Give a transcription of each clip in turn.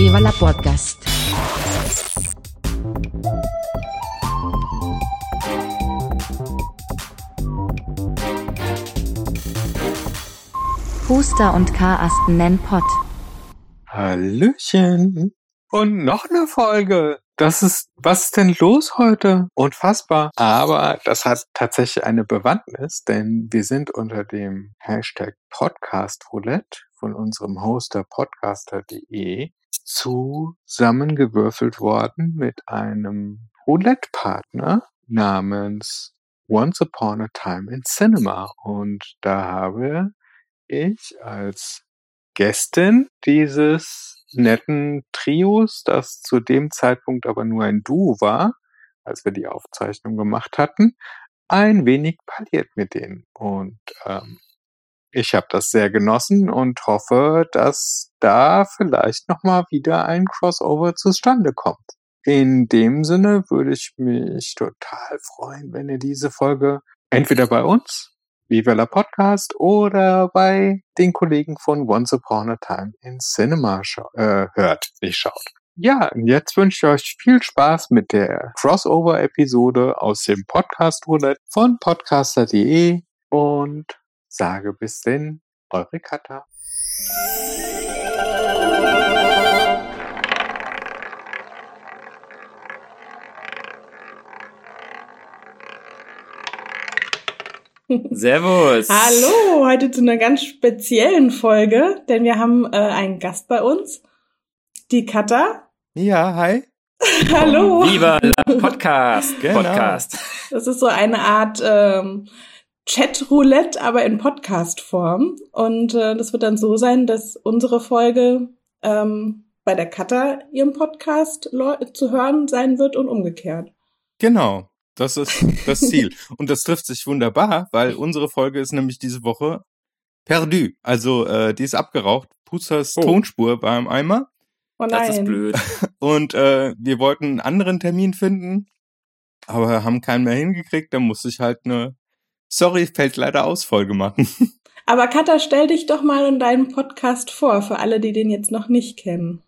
Viva la Podcast. Puster und Karasten nennen Pott. Hallöchen. Und noch eine Folge. Das ist, was ist denn los heute? Unfassbar. Aber das hat tatsächlich eine Bewandtnis, denn wir sind unter dem Hashtag Podcast Roulette von unserem Hoster podcaster.de zusammengewürfelt worden mit einem Roulette-Partner namens Once Upon a Time in Cinema. Und da habe ich als Gästin dieses netten Trios, das zu dem Zeitpunkt aber nur ein Duo war, als wir die Aufzeichnung gemacht hatten, ein wenig parliert mit denen. Und ähm, ich habe das sehr genossen und hoffe, dass da vielleicht nochmal wieder ein Crossover zustande kommt. In dem Sinne würde ich mich total freuen, wenn ihr diese Folge entweder bei uns, Viva la Podcast, oder bei den Kollegen von Once Upon a Time in Cinema äh, hört, nicht schaut. Ja, jetzt wünsche ich euch viel Spaß mit der Crossover-Episode aus dem Podcast Roulette von podcaster.de und sage bis denn, eure Katha. Servus. Hallo, heute zu einer ganz speziellen Folge, denn wir haben äh, einen Gast bei uns, die Katha. Ja, hi. Hallo. Viva la Podcast. Genau. Podcast. Das ist so eine Art ähm, Chat-Roulette, aber in Podcast-Form. Und äh, das wird dann so sein, dass unsere Folge ähm, bei der Katha ihrem Podcast zu hören sein wird und umgekehrt. Genau. Das ist das Ziel. Und das trifft sich wunderbar, weil unsere Folge ist nämlich diese Woche perdu. Also äh, die ist abgeraucht. Pusters Oh. Tonspur beim Eimer. Oh nein. Das ist blöd. Und äh, wir wollten einen anderen Termin finden, aber haben keinen mehr hingekriegt. Da musste ich halt eine Sorry, fällt leider aus Folge machen. Aber Katha, stell dich doch mal in deinem Podcast vor, für alle, die den jetzt noch nicht kennen.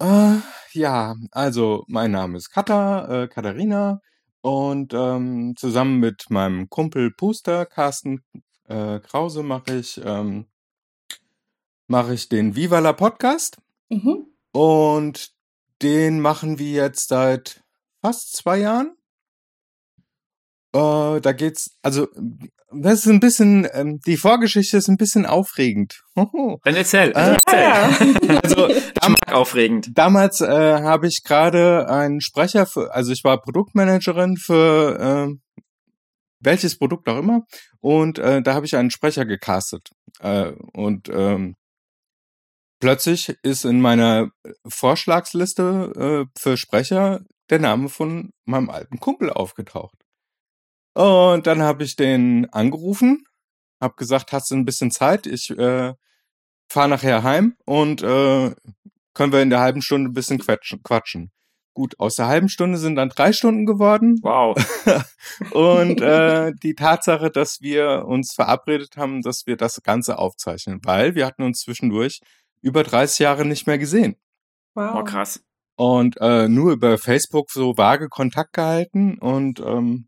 Äh, ja, also mein Name ist Katha, äh, Katharina und ähm, zusammen mit meinem Kumpel Puster, Carsten äh, Krause, mache ich, ähm, mache ich den Viva la Podcast Mhm. und den machen wir jetzt seit fast zwei Jahren. Äh, da geht's, also das ist ein bisschen, ähm, die Vorgeschichte ist ein bisschen aufregend. Dann erzähl. Äh, erzähl. Ja. also mag aufregend. Damals äh, habe ich gerade einen Sprecher für, also ich war Produktmanagerin für äh, welches Produkt auch immer und äh, da habe ich einen Sprecher gecastet äh, und ähm, plötzlich ist in meiner Vorschlagsliste äh, für Sprecher der Name von meinem alten Kumpel aufgetaucht. Und dann habe ich den angerufen, habe gesagt, hast du ein bisschen Zeit? Ich äh, fahre nachher heim und äh, können wir in der halben Stunde ein bisschen quatschen. quatschen. Gut, aus der halben Stunde sind dann drei Stunden geworden. Wow. Und äh, die Tatsache, dass wir uns verabredet haben, dass wir das Ganze aufzeichnen, weil wir hatten uns zwischendurch über 30 Jahre nicht mehr gesehen. Wow. Oh, krass. Und äh, nur über Facebook so vage Kontakt gehalten. Und ähm,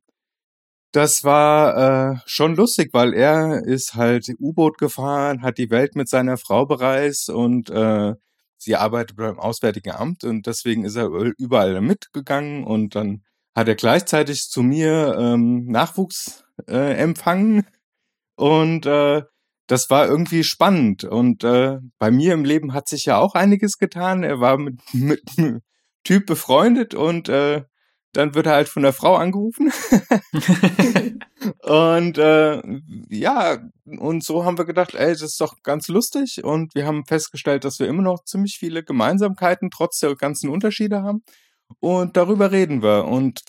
das war äh, schon lustig, weil er ist halt U-Boot gefahren, hat die Welt mit seiner Frau bereist und äh, sie arbeitet beim Auswärtigen Amt und deswegen ist er überall mitgegangen und dann hat er gleichzeitig zu mir ähm, Nachwuchs äh, empfangen und äh, das war irgendwie spannend und äh, bei mir im Leben hat sich ja auch einiges getan. Er war mit, mit Typ befreundet und äh, dann wird er halt von der Frau angerufen. und äh, ja, und so haben wir gedacht, ey, das ist doch ganz lustig. Und wir haben festgestellt, dass wir immer noch ziemlich viele Gemeinsamkeiten trotz der ganzen Unterschiede haben. Und darüber reden wir. Und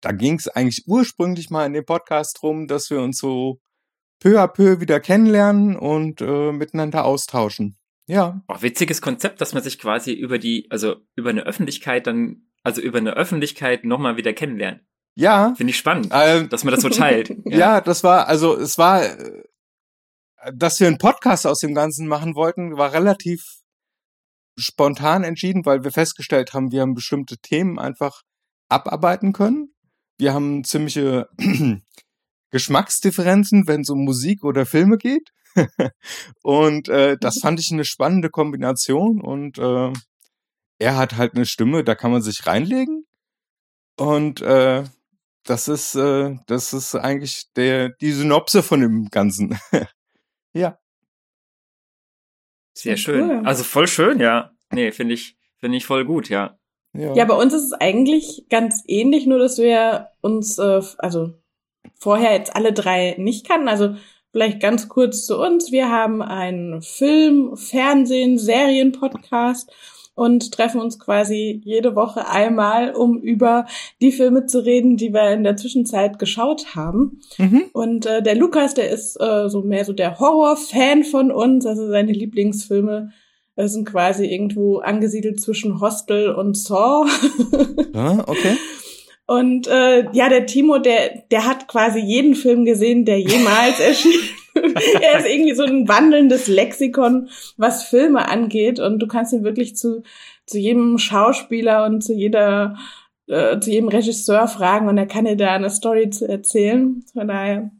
da ging es eigentlich ursprünglich mal in dem Podcast drum, dass wir uns so peu à peu wieder kennenlernen und äh, miteinander austauschen. Ja. Oh, witziges Konzept, dass man sich quasi über die, also über eine Öffentlichkeit dann, also über eine Öffentlichkeit nochmal wieder kennenlernt. Ja. Finde ich spannend, Ähm, dass man das so teilt. Ja. das war, also es war, äh, dass wir einen Podcast aus dem Ganzen machen wollten, war relativ spontan entschieden, weil wir festgestellt haben, wir haben bestimmte Themen einfach abarbeiten können. Wir haben ziemliche Geschmacksdifferenzen, wenn es um Musik oder Filme geht. und äh, das fand ich eine spannende Kombination und äh, er hat halt eine Stimme, da kann man sich reinlegen. Und äh, das ist, äh, das ist eigentlich der, die Synopse von dem Ganzen. ja. Sehr schön. Cool. Also voll schön, ja. Nee, finde ich, finde ich voll gut, ja. ja. Ja, bei uns ist es eigentlich ganz ähnlich, nur dass wir uns, äh, also vorher jetzt alle drei nicht kannten. Also vielleicht ganz kurz zu uns. Wir haben einen Film, Fernsehen, Serien-Podcast und treffen uns quasi jede Woche einmal, um über die Filme zu reden, die wir in der Zwischenzeit geschaut haben. Mhm. Und äh, der Lukas, der ist äh, so mehr so der Horror-Fan von uns, also seine Lieblingsfilme sind quasi irgendwo angesiedelt zwischen Hostel und Saw. ah, okay. Und äh, ja, der Timo, der, der hat quasi jeden Film gesehen, der jemals erschien. er ist irgendwie so ein wandelndes Lexikon, was Filme angeht. Und du kannst ihn wirklich zu, zu jedem Schauspieler und zu jeder, äh, zu jedem Regisseur fragen und er kann dir da eine Story zu erzählen. Von daher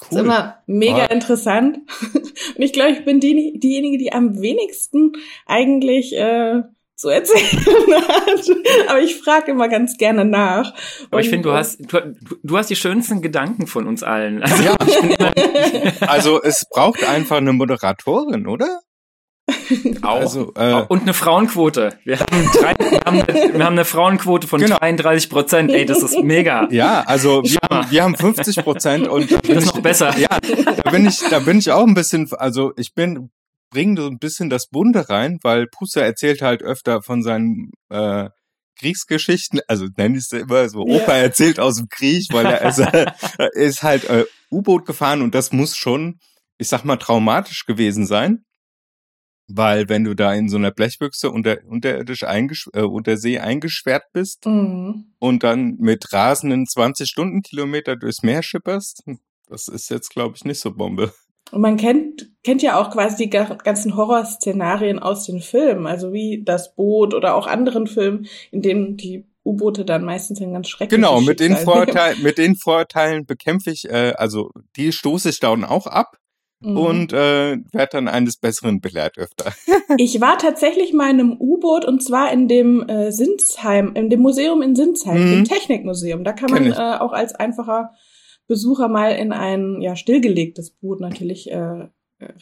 Cool. Ist immer mega ah. interessant. Und ich glaube, ich bin die, diejenige, die am wenigsten eigentlich äh, zu erzählen hat. Aber ich frage immer ganz gerne nach. Aber ich finde, du hast, du, du, hast die schönsten Gedanken von uns allen. Also, ja. also es braucht einfach eine Moderatorin, oder? Auch. Also, äh, und eine Frauenquote. Wir haben, drei, wir, haben eine, wir haben eine Frauenquote von genau. 33 Prozent. Ey, das ist mega. Ja, also wir, haben, wir haben 50 Prozent und da bin das ist ich, noch besser. Ja, da bin ich, da bin ich auch ein bisschen, also ich bin bringen so ein bisschen das Bunde rein, weil Puster erzählt halt öfter von seinen äh, Kriegsgeschichten, also nenne ich es immer so, Opa ja. erzählt aus dem Krieg, weil er ist, äh, ist halt äh, U-Boot gefahren und das muss schon, ich sag mal, traumatisch gewesen sein. Weil wenn du da in so einer Blechbüchse unter, unterirdisch eingesch äh, unter See eingesperrt bist mhm. und dann mit rasenden 20 Stundenkilometer durchs Meer schipperst, das ist jetzt, glaube ich, nicht so Bombe. Und man kennt, kennt ja auch quasi die ganzen Horrorszenarien aus den Filmen, also wie das Boot oder auch anderen Filmen, in denen die U-Boote dann meistens ein ganz schrecklich Genau, mit den Vorteilen, mit den Vorteilen bekämpfe ich, äh, also die stoße ich dann auch ab mhm. und äh, werde dann eines Besseren belehrt öfter. ich war tatsächlich mal in einem U-Boot und zwar in dem äh, Sinsheim, in dem Museum in Sinsheim, mhm. dem Technikmuseum. Da kann man äh, auch als einfacher Besucher mal in ein ja stillgelegtes Boot natürlich äh,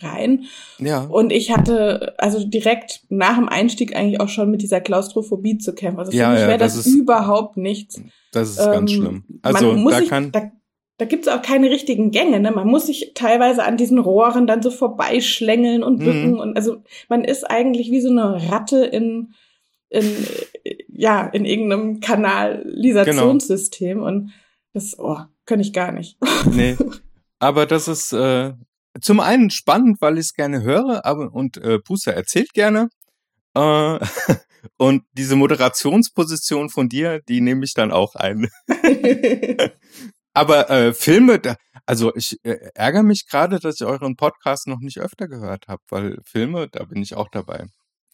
rein. Ja. Und ich hatte also direkt nach dem Einstieg eigentlich auch schon mit dieser Klaustrophobie zu kämpfen. Also ja, für mich ja, wäre das, das ist, überhaupt nichts. Das ist ähm, ganz schlimm. Also da sich, kann da, da gibt's auch keine richtigen Gänge. Ne? Man muss sich teilweise an diesen Rohren dann so vorbeischlängeln und bücken. Mhm. Und also man ist eigentlich wie so eine Ratte in, in ja in irgendeinem Kanalisationssystem. Genau. Und das, oh, kann ich gar nicht. Nee. Aber das ist äh, zum einen spannend, weil ich es gerne höre, aber und äh, Puster erzählt gerne. Äh, und diese Moderationsposition von dir, die nehme ich dann auch ein. aber äh, Filme, da, also ich äh, ärgere mich gerade, dass ich euren Podcast noch nicht öfter gehört habe, weil Filme, da bin ich auch dabei.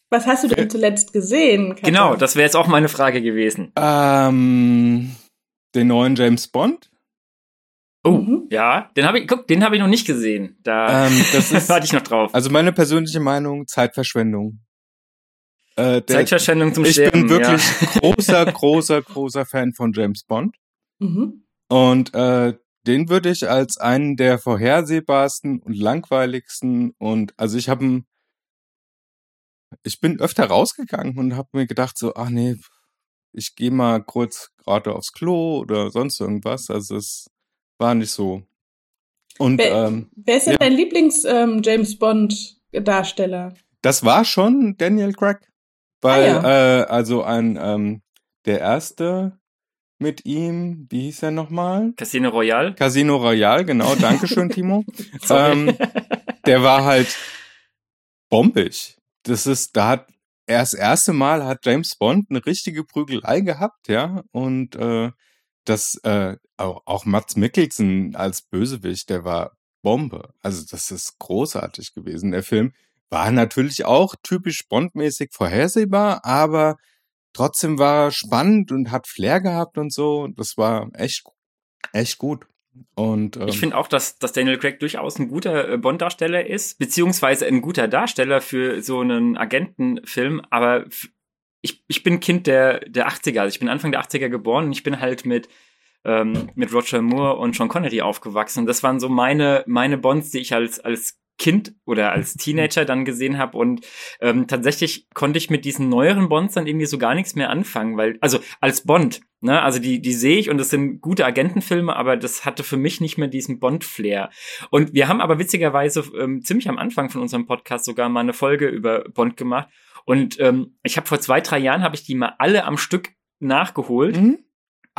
Was hast du denn zuletzt gesehen? Katja? Genau, das wäre jetzt auch meine Frage gewesen. Ähm, den neuen James Bond. Oh, mhm. ja, den habe ich, guck, den habe ich noch nicht gesehen. Da ähm, das ist, warte ich noch drauf. Also meine persönliche Meinung, Zeitverschwendung. Äh, der, Zeitverschwendung zum Ich Sterben, bin wirklich ja. großer, großer, großer Fan von James Bond. Mhm. Und äh, den würde ich als einen der vorhersehbarsten und langweiligsten und also ich habe ich bin öfter rausgegangen und habe mir gedacht so, ach nee, ich gehe mal kurz gerade aufs Klo oder sonst irgendwas. Also es war nicht so. Und wer, ähm, wer ist denn ja. dein Lieblings ähm, James Bond Darsteller? Das war schon Daniel Craig, weil ah, ja. äh, also ein ähm, der erste mit ihm, wie hieß er nochmal? Casino Royale. Casino Royale, genau. Dankeschön, Timo. ähm, der war halt bombig. Das ist, da hat er das erste Mal hat James Bond eine richtige Prügelei gehabt, ja, und äh, das äh, auch, auch Mats Mikkelsen als Bösewicht, der war Bombe. Also das ist großartig gewesen, der Film. war natürlich auch typisch Bond-mäßig vorhersehbar, aber trotzdem war spannend und hat Flair gehabt und so. Das war echt, echt gut. Und, ähm, ich finde auch, dass, dass Daniel Craig durchaus ein guter äh, Bond-Darsteller ist, beziehungsweise ein guter Darsteller für so einen Agentenfilm, aber ich, ich bin Kind der, der 80er, also ich bin Anfang der 80er geboren und ich bin halt mit, ähm, mit Roger Moore und Sean Connery aufgewachsen. Das waren so meine, meine Bonds, die ich als, als Kind oder als Teenager dann gesehen habe und ähm, tatsächlich konnte ich mit diesen neueren Bonds dann irgendwie so gar nichts mehr anfangen, weil also als Bond, ne, also die die sehe ich und das sind gute Agentenfilme, aber das hatte für mich nicht mehr diesen Bond Flair. Und wir haben aber witzigerweise ähm, ziemlich am Anfang von unserem Podcast sogar mal eine Folge über Bond gemacht und ähm, ich habe vor zwei drei Jahren habe ich die mal alle am Stück nachgeholt. Mhm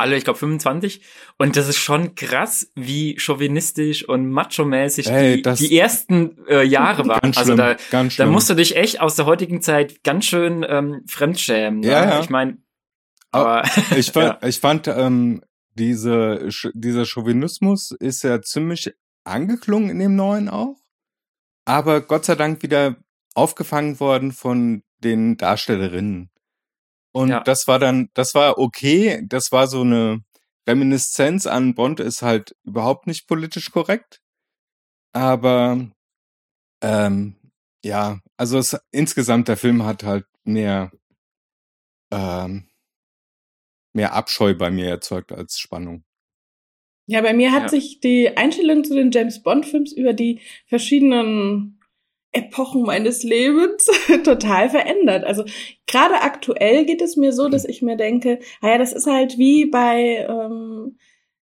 alle, ich glaube 25. Und das ist schon krass, wie chauvinistisch und macho-mäßig die, die ersten äh, Jahre waren. also da, da musst du dich echt aus der heutigen Zeit ganz schön ähm, fremdschämen. Ja, ne? ja. Ich meine, aber ich fand, ja. ich fand ähm, diese, dieser Chauvinismus ist ja ziemlich angeklungen in dem neuen auch. Aber Gott sei Dank wieder aufgefangen worden von den Darstellerinnen. Und ja. das war dann, das war okay. Das war so eine Reminiszenz an Bond ist halt überhaupt nicht politisch korrekt. Aber ähm, ja, also es, insgesamt der Film hat halt mehr ähm, mehr Abscheu bei mir erzeugt als Spannung. Ja, bei mir hat ja. sich die Einstellung zu den James Bond Films über die verschiedenen Epochen meines Lebens total verändert. Also gerade aktuell geht es mir so, dass ich mir denke, naja, das ist halt wie bei ähm,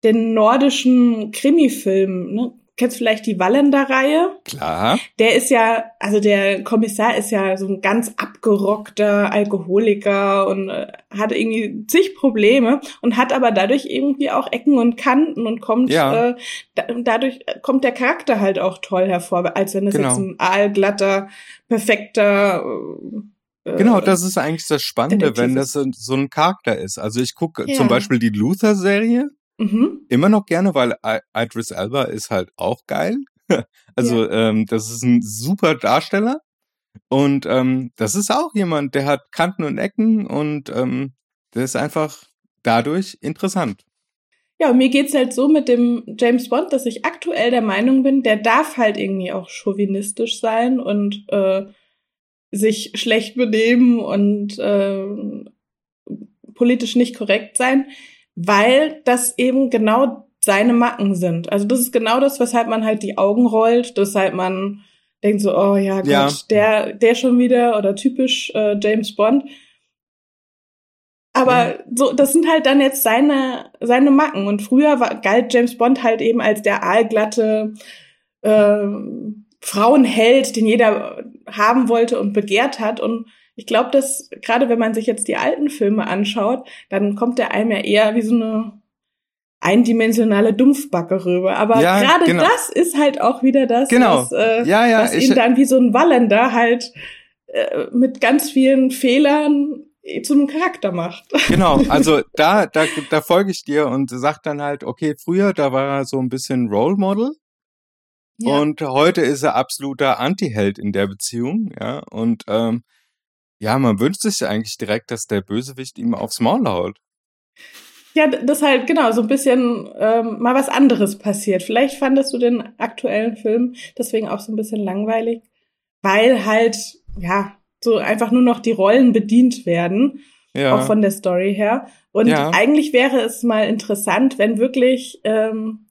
den nordischen Krimi-Filmen. Ne? Kennst vielleicht die Wallander-Reihe? Klar. Der ist ja, also der Kommissar ist ja so ein ganz abgerockter Alkoholiker und äh, hat irgendwie zig Probleme und hat aber dadurch irgendwie auch Ecken und Kanten und kommt, ja. äh, da, dadurch kommt der Charakter halt auch toll hervor, als wenn es genau. jetzt ein aalglatter, perfekter äh, Genau, das ist eigentlich das Spannende, wenn das so ein Charakter ist. Also ich gucke ja. zum Beispiel die Luther-Serie Mhm. Immer noch gerne, weil Idris Elba ist halt auch geil. Also ja. ähm, das ist ein super Darsteller. Und ähm, das ist auch jemand, der hat Kanten und Ecken und ähm, der ist einfach dadurch interessant. Ja, und mir geht's halt so mit dem James Bond, dass ich aktuell der Meinung bin, der darf halt irgendwie auch chauvinistisch sein und äh, sich schlecht benehmen und äh, politisch nicht korrekt sein weil das eben genau seine Macken sind. Also das ist genau das, weshalb man halt die Augen rollt, weshalb man denkt so, oh ja, Gott, ja. der, der schon wieder oder typisch äh, James Bond. Aber mhm. so, das sind halt dann jetzt seine, seine Macken. Und früher war, galt James Bond halt eben als der aalglatte äh, Frauenheld, den jeder haben wollte und begehrt hat. Und ich glaube, dass gerade wenn man sich jetzt die alten Filme anschaut, dann kommt der einem ja eher wie so eine eindimensionale Dumpfbacke rüber. Aber ja, gerade genau. das ist halt auch wieder das, genau. was, äh, ja, ja, was ihn dann wie so ein Wallender halt äh, mit ganz vielen Fehlern zu einem Charakter macht. Genau, also da, da, da folge ich dir und sag dann halt, okay, früher, da war er so ein bisschen Role Model. Ja. Und heute ist er absoluter Anti-Held in der Beziehung, ja. Und ähm, ja, man wünscht sich eigentlich direkt, dass der Bösewicht ihm aufs Maul haut. Ja, das halt, genau, so ein bisschen ähm, mal was anderes passiert. Vielleicht fandest du den aktuellen Film deswegen auch so ein bisschen langweilig, weil halt, ja, so einfach nur noch die Rollen bedient werden, ja. auch von der Story her. Und ja. eigentlich wäre es mal interessant, wenn wirklich ähm,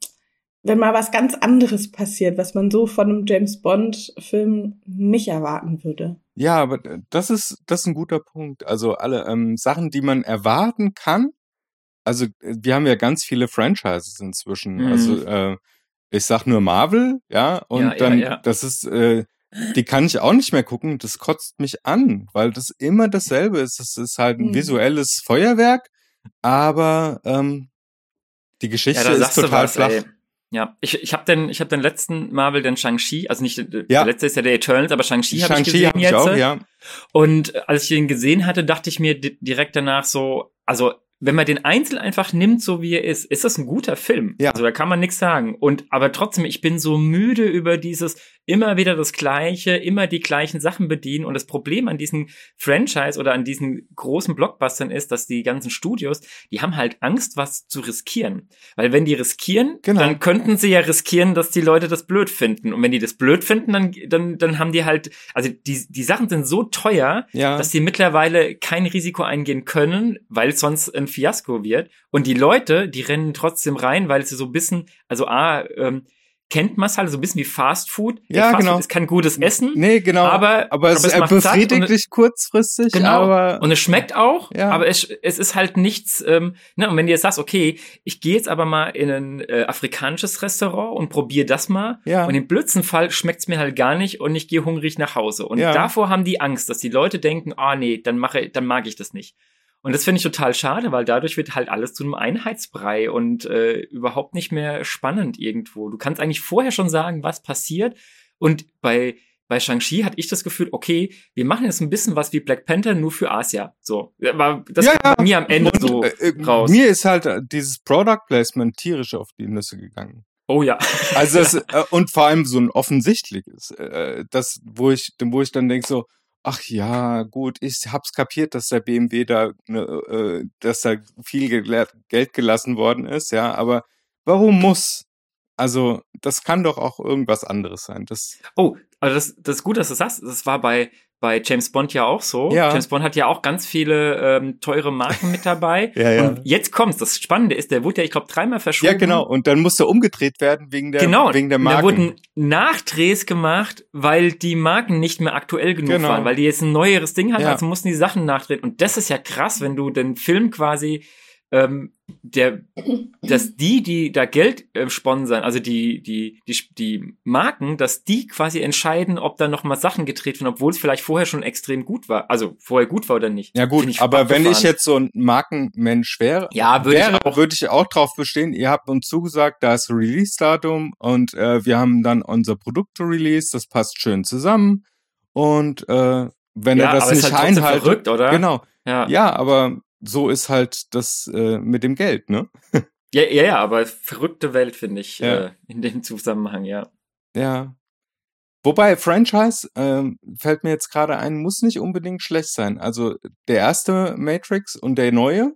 wenn mal was ganz anderes passiert, was man so von einem James Bond Film nicht erwarten würde. Ja, aber das ist das ist ein guter Punkt. Also alle ähm, Sachen, die man erwarten kann. Also wir haben ja ganz viele Franchises inzwischen. Mhm. Also äh, ich sag nur Marvel, ja, und ja, dann ja, ja. das ist äh, die kann ich auch nicht mehr gucken. Das kotzt mich an, weil das immer dasselbe ist. Das ist halt ein mhm. visuelles Feuerwerk, aber ähm, die Geschichte ist total was, flach. Ey. Ja, ich, ich habe den, ich hab den letzten Marvel, den Shang-Chi, also nicht, ja. der letzte ist ja der Eternals, aber Shang-Chi habe Shang ich gesehen hab ich jetzt. Auch, ja. Und als ich den gesehen hatte, dachte ich mir direkt danach so, also wenn man den Einzel einfach nimmt, so wie er ist, ist das ein guter Film. Ja. Also da kann man nichts sagen. Und aber trotzdem, ich bin so müde über dieses immer wieder das Gleiche, immer die gleichen Sachen bedienen. Und das Problem an diesen Franchise oder an diesen großen Blockbustern ist, dass die ganzen Studios, die haben halt Angst, was zu riskieren. Weil wenn die riskieren, Genau. dann könnten sie ja riskieren, dass die Leute das blöd finden. Und wenn die das blöd finden, dann, dann, dann haben die halt, also die, die Sachen sind so teuer, Ja. dass die mittlerweile kein Risiko eingehen können, weil es sonst ein Fiasko wird. Und die Leute, die rennen trotzdem rein, weil sie so ein bisschen, also A, ähm, kennt man es halt so ein bisschen wie Fast Food. Ja, Fast genau. Food ist kein gutes Essen. Nee, genau. Aber- aber es, aber es macht befriedigt dich kurzfristig, Genau. aber Und es schmeckt auch, Ja. aber es, es ist halt nichts, ähm, ne, und wenn du jetzt sagst, okay, ich gehe jetzt aber mal in ein äh, afrikanisches Restaurant und probiere das mal, Ja. und im blödsten Fall schmeckt's mir halt gar nicht und ich gehe hungrig nach Hause. Und Ja. davor haben die Angst, dass die Leute denken, ah nee, dann mache, dann mag ich das nicht. Und das finde ich total schade, weil dadurch wird halt alles zu einem Einheitsbrei und äh, überhaupt nicht mehr spannend irgendwo. Du kannst eigentlich vorher schon sagen, was passiert. Und bei bei Shang-Chi hatte ich das Gefühl, okay, wir machen jetzt ein bisschen was wie Black Panther nur für Asia. So, war das Ja, kam ja. mir am Ende Und, so äh, äh, raus. Mir ist halt äh, dieses Product Placement tierisch auf die Nüsse gegangen. oh ja. Also das, äh, und vor allem so ein offensichtliches, äh, das, wo ich, wo ich dann denke so, ach ja, gut, ich hab's kapiert, dass der BMW da, ne, äh, dass da viel gele- Geld gelassen worden ist, ja, aber warum muss? Also, das kann doch auch irgendwas anderes sein. Das, Oh, also das, das ist gut, dass du sagst. Das war bei, bei James Bond ja auch so. Ja. James Bond hat ja auch ganz viele ähm, teure Marken mit dabei. Ja, ja. Und jetzt kommt's. Das Spannende ist, der wurde ja, ich glaube, dreimal verschoben. ja, genau. Und dann muss er umgedreht werden wegen der, Genau, wegen der da Marken. wurden Nachdrehs gemacht, weil die Marken nicht mehr aktuell genug Genau. waren, weil die jetzt ein neueres Ding hatten, Ja. also mussten die Sachen nachdrehen. Und das ist ja krass, wenn du den Film quasi ähm, der, dass die, die da Geld äh, sponsern, also die, die, die, die Marken, dass die quasi entscheiden, ob da noch mal Sachen gedreht werden, obwohl es vielleicht vorher schon extrem gut war. Also vorher gut war oder nicht. Ja gut, aber wenn ich jetzt so ein Markenmensch wäre, Ja, würde ich wäre, auch. würde ich auch drauf bestehen. Ihr habt uns zugesagt, da ist Release-Datum und äh, wir haben dann unser Produkt release, das passt schön zusammen und äh, wenn ja, er das aber ist nicht halt einhaltet, verrückt, oder? genau, Ja. ja, aber so ist halt das äh, mit dem Geld, ne? Ja, ja, ja, aber verrückte Welt finde ich Ja. äh, in dem Zusammenhang, ja. Ja. Wobei Franchise ähm, fällt mir jetzt gerade ein, muss nicht unbedingt schlecht sein. Also der erste Matrix und der neue,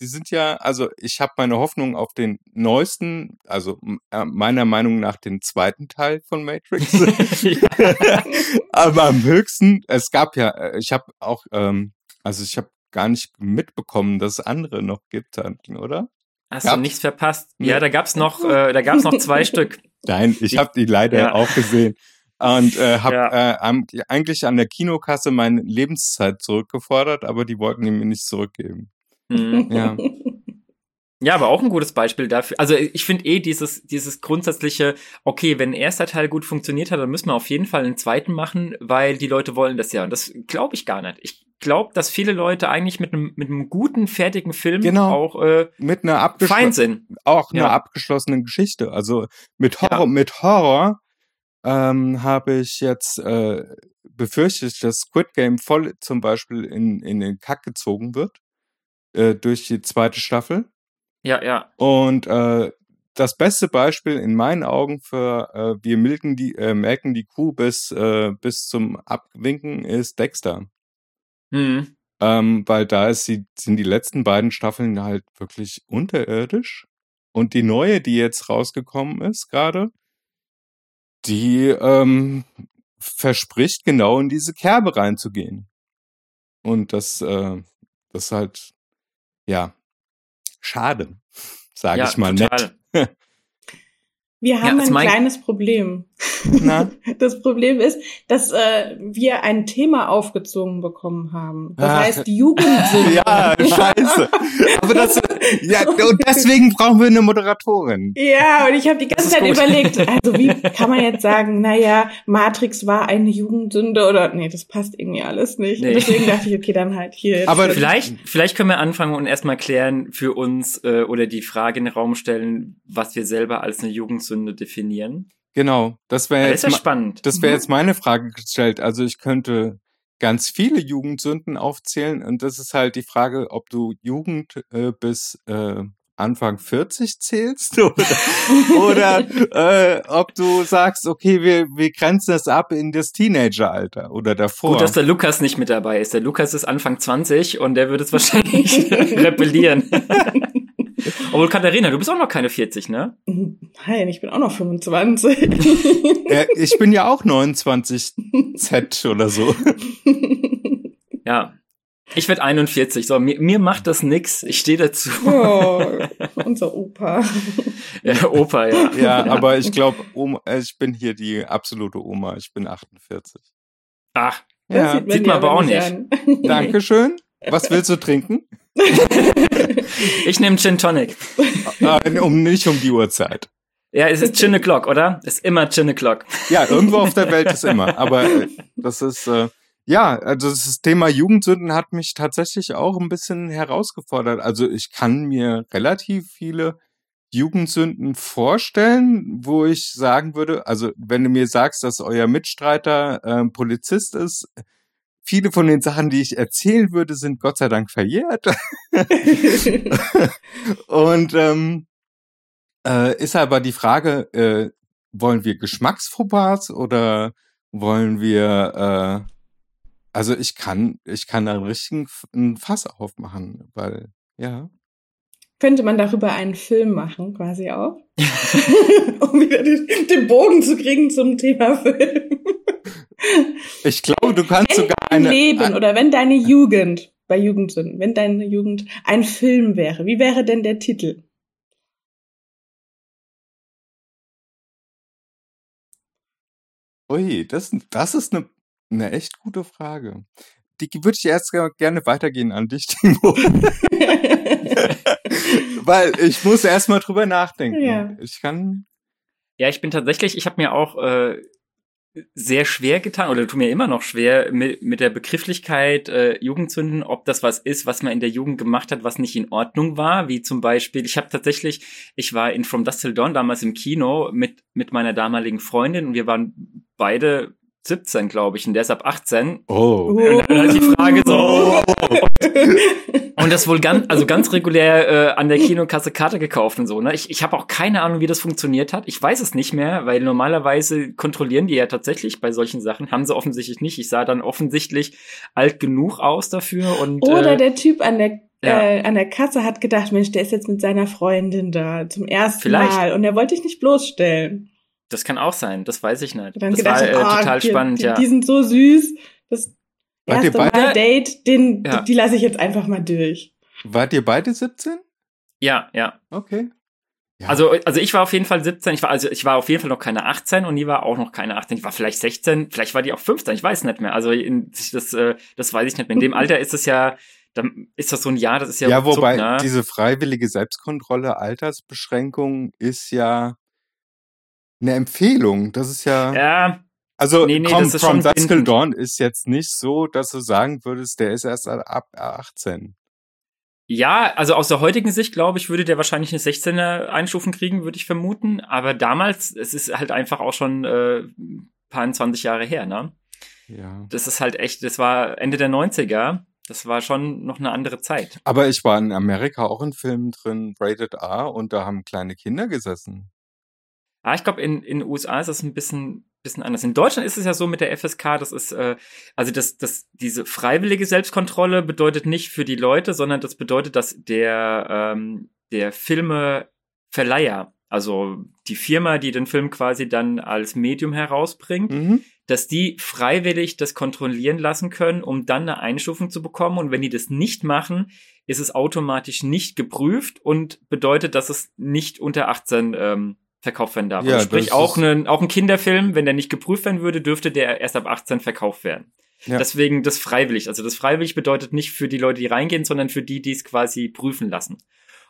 die sind ja, also ich habe meine Hoffnung auf den neuesten, also äh, meiner Meinung nach den zweiten Teil von Matrix. Aber am höchsten, es gab ja, äh, ich habe auch, ähm, also ich habe gar nicht mitbekommen, dass es andere noch gibt, oder? Hast Gab's? du nichts verpasst? Nee. Ja, da gab's noch, äh, da gab's noch zwei Stück. Nein, ich habe die leider Ja. auch gesehen. Und äh, habe Ja. äh, am- eigentlich an der Kinokasse meine Lebenszeit zurückgefordert, aber die wollten die mir nicht zurückgeben. Hm. Ja. Ja, aber auch ein gutes Beispiel dafür. Also ich finde eh dieses, dieses grundsätzliche, okay, wenn ein erster Teil gut funktioniert hat, dann müssen wir auf jeden Fall einen zweiten machen, weil die Leute wollen das ja. Und das glaube ich gar nicht. Ich glaube, dass viele Leute eigentlich mit einem, mit einem guten, fertigen Film Genau. auch äh, Mit einer abgeschlossenen, auch einer Ja. abgeschlossenen Geschichte. Also mit Ja. Horror, mit Horror ähm, habe ich jetzt äh, befürchtet, dass Squid Game voll zum Beispiel in, in den Kack gezogen wird äh, durch die zweite Staffel. Ja, ja. Und äh, das beste Beispiel in meinen Augen für äh, wir milken die, äh, melken die Kuh bis, äh, bis zum Abwinken ist Dexter. Hm. Ähm, weil da ist die, sind die letzten beiden Staffeln halt wirklich unterirdisch. Und die neue, die jetzt rausgekommen ist gerade, die ähm, verspricht genau in diese Kerbe reinzugehen. Und das, äh, das ist halt, ja, schade, sage ja, ich mal total. nett. Wir haben ist ein kleines Problem. Na? Das Problem ist, dass äh, wir ein Thema aufgezogen bekommen haben. Das Ach. heißt Jugendsünde. Ja, scheiße. Aber das, ja, und deswegen brauchen wir eine Moderatorin. Ja, und ich habe die ganze Zeit gut. überlegt, also wie kann man jetzt sagen, naja, Matrix war eine Jugendsünde oder nee, das passt irgendwie alles nicht. Nee. Und deswegen dachte ich, okay, dann halt hier. Jetzt Aber Vielleicht, vielleicht können wir anfangen und erstmal klären für uns äh, oder die Frage in den Raum stellen, was wir selber als eine Jugendsünde definieren. Genau, das wäre jetzt, ja spannend. das wäre Mhm. jetzt meine Frage gestellt. Also ich könnte ganz viele Jugendsünden aufzählen und das ist halt die Frage, ob du Jugend äh, bis äh, Anfang 40 zählst oder, oder äh, ob du sagst, okay, wir, wir grenzen das ab in das Teenageralter oder davor. Gut, dass der Lukas nicht mit dabei ist. Der Lukas ist Anfang 20 und der würde es wahrscheinlich rebellieren. Obwohl, Katharina, du bist auch noch keine 40, ne? Nein, ich bin auch noch 25. ja, ich bin ja auch 29 Z oder so. Ja. Ich werde 41. So, mir, mir macht das nix. Ich stehe dazu. Oh, unser Opa. Ja, Opa, ja. Ja, aber ich glaube, ich bin hier die absolute Oma. Ich bin 48. Ach, Das Ja, man sieht man aber auch nicht. an. Dankeschön. Was willst du trinken? Ich nehme Gin Tonic. Um nicht um die Uhrzeit. Ja, es ist Gin o'clock, oder? Es ist immer Gin o'clock. Ja, irgendwo auf der Welt ist immer. Aber äh, das ist äh, ja, also das Thema Jugendsünden hat mich tatsächlich auch ein bisschen herausgefordert. Also ich kann mir relativ viele Jugendsünden vorstellen, wo ich sagen würde, also wenn du mir sagst, dass euer Mitstreiter äh, Polizist ist, viele von den Sachen, die ich erzählen würde, sind Gott sei Dank verjährt. Und ähm, äh, ist aber die Frage, äh, wollen wir Geschmacksfauxpas oder wollen wir, äh, also ich kann, ich kann da einen richtigen einen Fass aufmachen, weil, ja. Könnte man darüber einen Film machen, quasi auch? um wieder den, den Bogen zu kriegen zum Thema Film. Ich glaube, du kannst Wenn sogar dein eine, Leben oder wenn deine Jugend, bei Jugendsünden, wenn deine Jugend ein Film wäre, wie wäre denn der Titel? Ui, das, das ist eine, eine echt gute Frage. Die würde ich erst ge- gerne weitergehen an dich, Timo. Weil ich muss erst mal drüber nachdenken. Ja. Ich kann, Ja, ich bin tatsächlich, ich habe mir auch äh, sehr schwer getan oder tu mir immer noch schwer mit, mit der Begrifflichkeit äh, Jugendsünden, ob das was ist, was man in der Jugend gemacht hat, was nicht in Ordnung war, wie zum Beispiel, ich habe tatsächlich, ich war in From Dust Till Dawn damals im Kino mit mit meiner damaligen Freundin und wir waren beide 17, glaube ich, und der ist ab 18 oh. und dann halt die Frage so. Und das wohl ganz, also ganz regulär äh, an der Kinokasse Karte gekauft und so. Ne? Ich, ich habe auch keine Ahnung, wie das funktioniert hat. Ich weiß es nicht mehr, weil normalerweise kontrollieren die ja tatsächlich bei solchen Sachen. Haben sie offensichtlich nicht. Ich sah dann offensichtlich alt genug aus dafür und Oder äh, der Typ an der ja. äh, an der Kasse hat gedacht, Mensch, der ist jetzt mit seiner Freundin da zum ersten Vielleicht. Mal und er wollte dich nicht bloßstellen. Das kann auch sein. Das weiß ich nicht. Das war äh, ah, total die, spannend, die, ja. die sind so süß. Das Wart ihr erste beide- Mal Date, den, Ja. die, die lasse ich jetzt einfach mal durch. Wart ihr beide 17? Ja, ja. Okay. Ja. Also, also ich war auf jeden Fall 17, ich war, also ich war auf jeden Fall noch keine 18 und die war auch noch keine 18. Ich war vielleicht 16, vielleicht war die auch 15, ich weiß nicht mehr. Also in, das, äh, das weiß ich nicht mehr. In dem Alter ist es ja, dann ist das so ein Jahr, das ist ja Ja, wobei ne? diese freiwillige Selbstkontrolle, Altersbeschränkung ist ja eine Empfehlung. Das ist ja, Ja, also nee, nee, komm, From Dusk Till. Dawn ist jetzt nicht so, dass du sagen würdest, der ist erst ab 18. ja, also aus der heutigen Sicht, glaube ich, würde der wahrscheinlich eine 16er Einstufen kriegen, würde ich vermuten. Aber damals, es ist halt einfach auch schon äh, ein paar 20 Jahre her, ne? Ja. Das ist halt echt, das war Ende der 90er. Das war schon noch eine andere Zeit. Aber ich war in Amerika auch in Filmen drin, Rated R, und da haben kleine Kinder gesessen. Ah, ich glaube, in in den USA ist das ein bisschen bisschen anders. In Deutschland ist es ja so mit der FSK, das ist äh, also das das diese freiwillige Selbstkontrolle bedeutet nicht für die Leute, sondern das bedeutet, dass der ähm, der Filmeverleiher, also die Firma, die den Film quasi dann als Medium herausbringt, Mhm. dass die freiwillig das kontrollieren lassen können, um dann eine Einstufung zu bekommen. Und wenn die das nicht machen, ist es automatisch nicht geprüft und bedeutet, dass es nicht unter 18 ähm, verkauft werden darf. Ja, also sprich, auch, ein, auch ein Kinderfilm, wenn der nicht geprüft werden würde, dürfte der erst ab 18 verkauft werden. Ja. Deswegen das freiwillig. Also das freiwillig bedeutet nicht für die Leute, die reingehen, sondern für die, die es quasi prüfen lassen.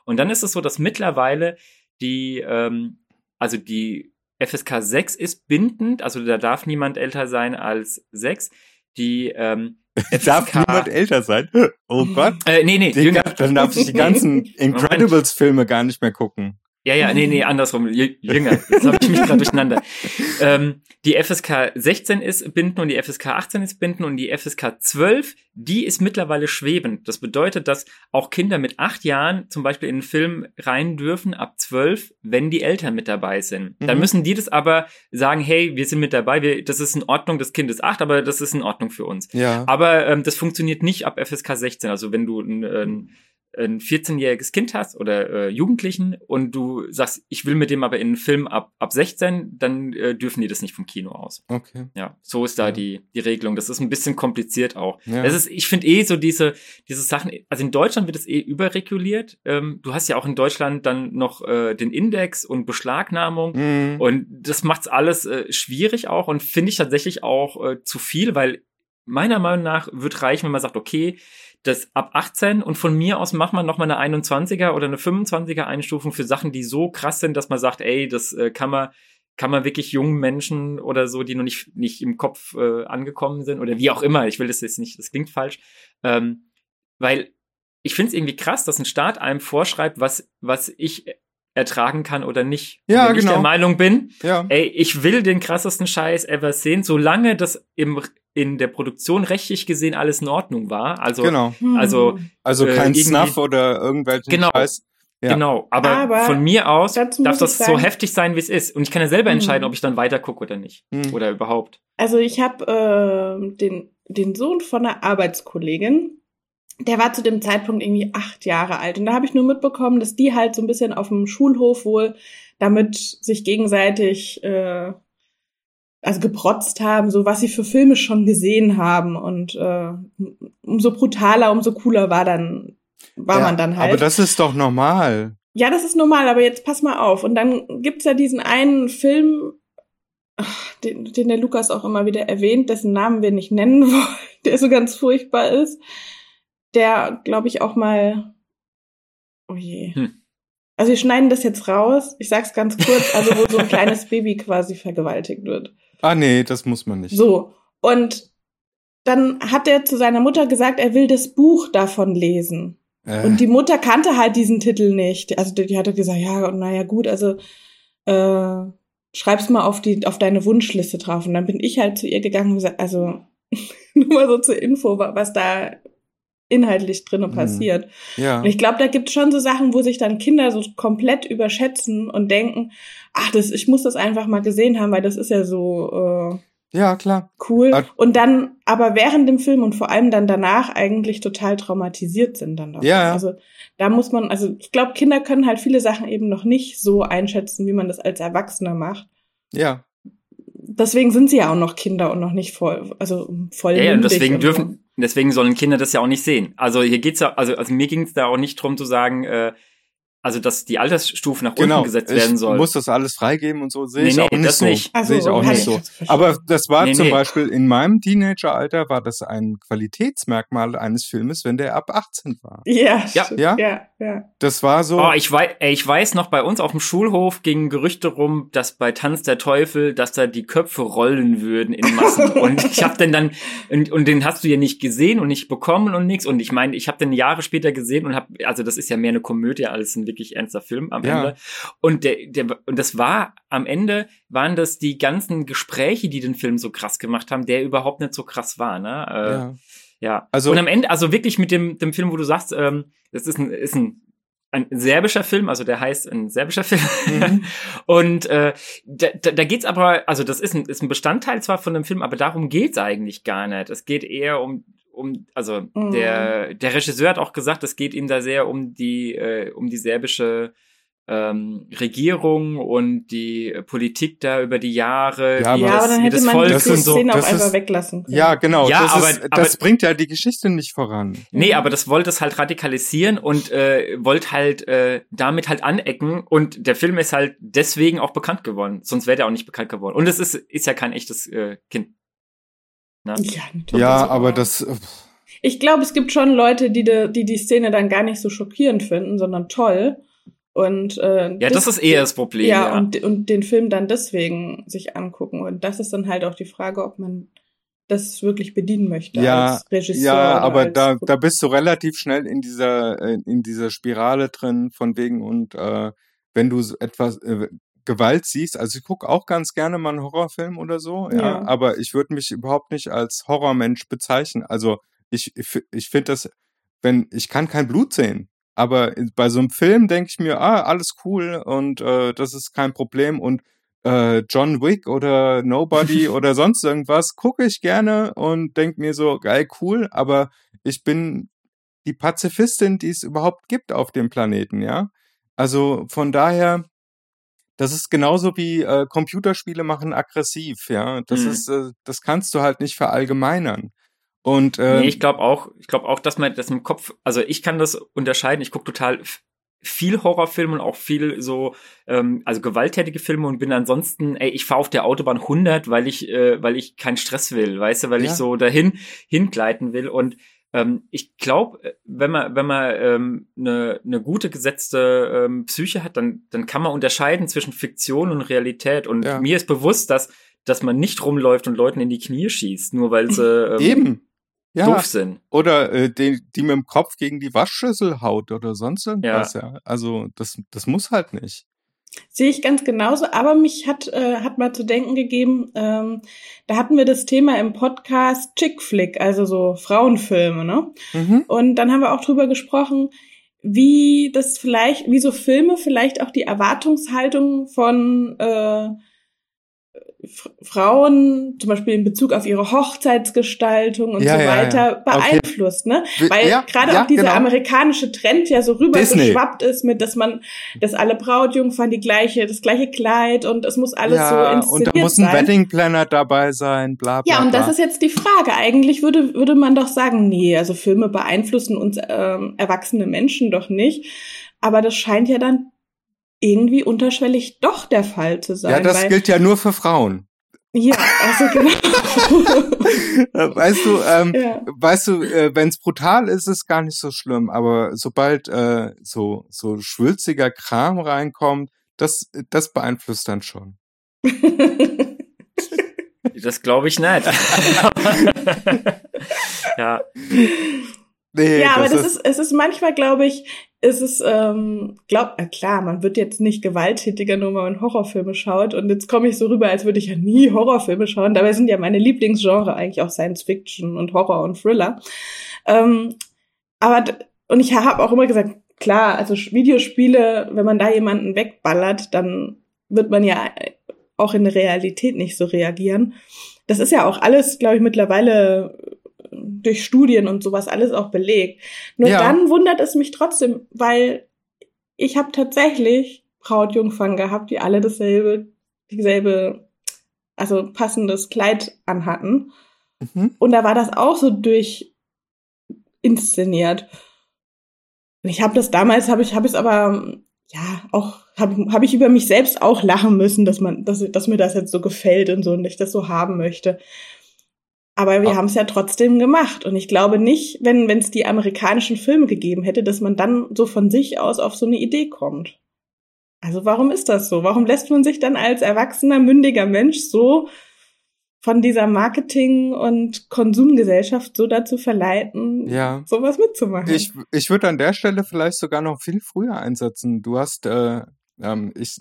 Und dann ist es so, dass mittlerweile die, ähm, also die FSK 6 ist bindend, also da darf niemand älter sein als 6. Die ähm, Darf FSK niemand älter sein? Oh Gott. Äh, nee, nee, Die, jünger. dann darf ich die ganzen Incredibles-Filme gar nicht mehr gucken. Ja, ja, nee, nee, andersrum, jünger. Jetzt habe ich mich gerade durcheinander. Ähm, die FSK 16 ist binden und die FSK 18 ist binden und die FSK 12, die ist mittlerweile schwebend. Das bedeutet, dass auch Kinder mit acht Jahren zum Beispiel in einen Film rein dürfen ab 12, wenn die Eltern mit dabei sind. Mhm. Dann müssen die das aber sagen, hey, wir sind mit dabei, wir, das ist in Ordnung, das Kind ist acht, aber das ist in Ordnung für uns. Ja. Aber ähm, das funktioniert nicht ab FSK 16. Also wenn du ein, ein ein 14-jähriges Kind hast oder äh, Jugendlichen und du sagst, ich will mit dem aber in einen Film ab, ab 16, dann äh, dürfen die das nicht vom Kino aus. Okay. Ja, so ist da Ja. die, die Regelung. Das ist ein bisschen kompliziert auch. Ja. Das ist, ich finde eh so diese, diese Sachen, also in Deutschland wird es eh überreguliert. Ähm, du hast ja auch in Deutschland dann noch äh, den Index und Beschlagnahmung. Mhm. Und das macht's alles äh, schwierig auch und finde ich tatsächlich auch äh, zu viel, weil meiner Meinung nach wird reichen, wenn man sagt, okay, das ab 18 und von mir aus macht man noch mal eine 21er oder eine 25er Einstufung für Sachen, die so krass sind, dass man sagt, ey, das äh, kann man kann man wirklich jungen Menschen oder so, die noch nicht nicht im Kopf äh, angekommen sind oder wie auch immer, ich will das jetzt nicht, das klingt falsch, ähm, weil ich finde es irgendwie krass, dass ein Staat einem vorschreibt, was was ich ertragen kann oder nicht. Ja, wenn ich genau. der Meinung bin, Ja. ey, ich will den krassesten Scheiß ever sehen, solange das im, in der Produktion rechtlich gesehen alles in Ordnung war. Also, genau. also, Hm. Also äh, kein irgendwie- Snuff oder irgendwelchen Genau. Scheiß. Ja. genau. Aber, Aber von mir aus darf das so heftig sein, wie es ist. Und ich kann ja selber entscheiden, Mhm. ob ich dann weiter gucke oder nicht. Hm. Oder überhaupt. Also ich habe äh, den, den Sohn von einer Arbeitskollegin, der war zu dem Zeitpunkt irgendwie acht Jahre alt. Und da habe ich nur mitbekommen, dass die halt so ein bisschen auf dem Schulhof wohl damit sich gegenseitig äh, also geprotzt haben, so was sie für Filme schon gesehen haben. Und äh, umso brutaler, umso cooler war dann, war Ja, man dann halt. Aber das ist doch normal. Ja, das ist normal, aber jetzt pass mal auf. Und dann gibt's ja diesen einen Film, den, den der Lukas auch immer wieder erwähnt, dessen Namen wir nicht nennen wollen, der so ganz furchtbar ist. Der, glaube ich, auch mal. Oh je. Hm. Also wir schneiden das jetzt raus. Ich sag's ganz kurz, also wo so ein kleines Baby quasi vergewaltigt wird. Ah, nee, das muss man nicht. So. Und dann hat er zu seiner Mutter gesagt, er will das Buch davon lesen. Äh, Und die Mutter kannte halt diesen Titel nicht. Also die, die hatte gesagt, ja, naja, gut, also äh, schreib's mal auf die auf deine Wunschliste drauf. Und dann bin ich halt zu ihr gegangen und gesagt, also nur mal so zur Info, wa- was da inhaltlich drinne Mhm. passiert. ja. Und ich glaube, da gibt es schon so Sachen, wo sich dann Kinder so komplett überschätzen und denken, ach, das, ich muss das einfach mal gesehen haben, weil das ist ja so äh, ja, klar. cool. Und dann, aber während dem Film und vor allem dann danach eigentlich total traumatisiert sind dann davon. Ja. Also da muss man, also ich glaube, Kinder können halt viele Sachen eben noch nicht so einschätzen, wie man das als Erwachsener macht. Ja. Deswegen sind sie ja auch noch Kinder und noch nicht voll, also voll Ja, ja, und deswegen und deswegen sollen Kinder das ja auch nicht sehen. Also hier geht's ja, also, also mir ging es da auch nicht drum zu sagen, äh, also dass die Altersstufe nach Genau. unten gesetzt werden ich soll. muss das alles freigeben und so. Sehe Nee, ich nee, auch nicht das so. nicht. Also, Sehe ich auch kann nicht ich so. Aber das war Nee, zum nee. Beispiel in meinem Teenageralter war das ein Qualitätsmerkmal eines Filmes, wenn der ab 18 war. Ja, Ja. Ja? ja, ja. Das war so. Oh, ich weiß, ey, ich weiß noch, bei uns auf dem Schulhof gingen Gerüchte rum, dass bei Tanz der Teufel, dass da die Köpfe rollen würden in Massen. und ich habe den dann, und, und den hast du ja nicht gesehen und nicht bekommen und nix. Und ich meine, ich habe den Jahre später gesehen und habe, also das ist ja mehr eine Komödie als ein wirklich ernster Film am Ja. Ende. Und der, der, und das war am Ende waren das die ganzen Gespräche, die den Film so krass gemacht haben, der überhaupt nicht so krass war, ne? Äh, ja. ja. Also- und am Ende, also wirklich mit dem, dem Film, wo du sagst, ähm, das ist ein, ist ein, ein serbischer Film, also der heißt ein serbischer Film. Mhm. Und äh, da, da, da geht's aber, also das ist ein, ist ein Bestandteil zwar von dem Film, aber darum geht's eigentlich gar nicht. Es geht eher um um, also Mhm. der, der Regisseur hat auch gesagt, es geht ihm da sehr um die, äh, um die serbische ähm, Regierung und die Politik da über die Jahre, Ja, aber- Ja, aber dann hätte das man Volk das die so. Szene auch das einfach ist- weglassen können. Ja, genau. Ja, das, aber- ist, aber- das bringt ja die Geschichte nicht voran. Nee, aber das wollte es halt radikalisieren und äh, wollte halt äh, damit halt anecken und der Film ist halt deswegen auch bekannt geworden. Sonst wäre der auch nicht bekannt geworden. Und es ist, ist ja kein echtes äh, Kind. Ne? Ja, natürlich. Ja, Also, aber das. Ich glaube, es gibt schon Leute, die, de, die die Szene dann gar nicht so schockierend finden, sondern toll. Und äh, Ja, das ist eher das Problem. ja, Ja, Und, und den Film dann deswegen sich angucken. Und das ist dann halt auch die Frage, ob man das wirklich bedienen möchte Ja, als Regisseur. Ja, aber da, da bist du relativ schnell in dieser, äh, in dieser Spirale drin, von wegen und äh, wenn du so etwas äh, Gewalt siehst, also ich gucke auch ganz gerne mal einen Horrorfilm oder so, ja, Ja. aber ich würde mich überhaupt nicht als Horrormensch bezeichnen. Also ich, ich, ich finde das, wenn, ich kann kein Blut sehen. Aber bei so einem Film denke ich mir, ah, alles cool und äh, das ist kein Problem und äh, John Wick oder Nobody oder sonst irgendwas gucke ich gerne und denke mir so, geil, cool, aber ich bin die Pazifistin, die es überhaupt gibt auf dem Planeten, ja. Also von daher, das ist genauso wie äh, Computerspiele machen aggressiv, ja. Das Mhm. ist, äh, das kannst du halt nicht verallgemeinern. Und äh, Nee, ich glaube auch, ich glaube auch, dass man das im Kopf, also ich kann das unterscheiden, ich gucke total viel Horrorfilme und auch viel so, ähm, also gewalttätige Filme und bin ansonsten, ey, ich fahre auf der Autobahn 100, weil ich, äh, weil ich keinen Stress will, weißt du, weil Ja. ich so dahin hingleiten will und ähm, ich glaube, wenn man wenn man ähm, eine ne gute gesetzte ähm, Psyche hat, dann dann kann man unterscheiden zwischen Fiktion und Realität und Ja. mir ist bewusst, dass dass man nicht rumläuft und Leuten in die Knie schießt, nur weil sie ähm, eben. Ja, doof sind. oder äh, die, die mit dem Kopf gegen die Waschschüssel haut oder sonst irgendwas, ja. Also das, das muss halt nicht. Sehe ich ganz genauso, aber mich hat, äh, hat mal zu denken gegeben, ähm, da hatten wir das Thema im Podcast Chick Flick, also so Frauenfilme, ne? Mhm. Und dann haben wir auch drüber gesprochen, wie das vielleicht, wie so Filme vielleicht auch die Erwartungshaltung von äh, Frauen, zum Beispiel in Bezug auf ihre Hochzeitsgestaltung und Ja, so ja, ja. weiter, Okay. beeinflusst, ne? Weil gerade auch dieser genau. amerikanische Trend ja so rüber Disney. geschwappt ist mit, dass man, dass alle Brautjungfern die gleiche, das gleiche Kleid und es muss alles so inszeniert und da muss ein sein. Wedding Planner dabei sein, bla bla Ja, und bla. das ist jetzt die Frage. Eigentlich würde, würde man doch sagen, nee, also Filme beeinflussen uns ähm, erwachsene Menschen doch nicht. Aber das scheint ja dann irgendwie unterschwellig doch der Fall zu sein. ja, das weil, gilt ja nur für Frauen. Ja, also genau. Äh, weißt du, ähm, ja. weißt du, äh, wenn es brutal ist, ist es gar nicht so schlimm. Aber sobald äh, so so schwülziger Kram reinkommt, das das beeinflusst dann schon. Das glaube ich nicht. ja, Nee, ja, aber das ist, es ist manchmal, glaube ich, ist es, ähm, glaub, äh, klar, man wird jetzt nicht gewalttätiger, nur weil man Horrorfilme schaut. Und jetzt komme ich so rüber, als würde ich ja nie Horrorfilme schauen. Dabei sind ja meine Lieblingsgenre eigentlich auch Science Fiction und Horror und Thriller. Ähm, aber, und ich habe auch immer gesagt, klar, also Videospiele, wenn man da jemanden wegballert, dann wird man ja äh, auch in der Realität nicht so reagieren. Das ist ja auch alles, glaube ich, mittlerweile durch Studien und sowas alles auch belegt. Nur Ja. dann wundert es mich trotzdem, weil ich habe tatsächlich Brautjungfern gehabt, die alle dasselbe, dieselbe, also passendes Kleid anhatten. Mhm. Und da war das auch so durch inszeniert. Ich habe das damals, habe ich, habe ich es aber ja auch, habe hab ich über mich selbst auch lachen müssen, dass man, dass, dass mir das jetzt so gefällt und so und ich das so haben möchte. Aber wir Ah. haben es ja trotzdem gemacht. Und ich glaube nicht, wenn es die amerikanischen Filme gegeben hätte, dass man dann so von sich aus auf so eine Idee kommt. Also warum ist das so? Warum lässt man sich dann als erwachsener, mündiger Mensch so von dieser Marketing- und Konsumgesellschaft so dazu verleiten, Ja. sowas mitzumachen? Ich, ich würde an der Stelle vielleicht sogar noch viel früher einsetzen. Du hast, äh, ähm, ich,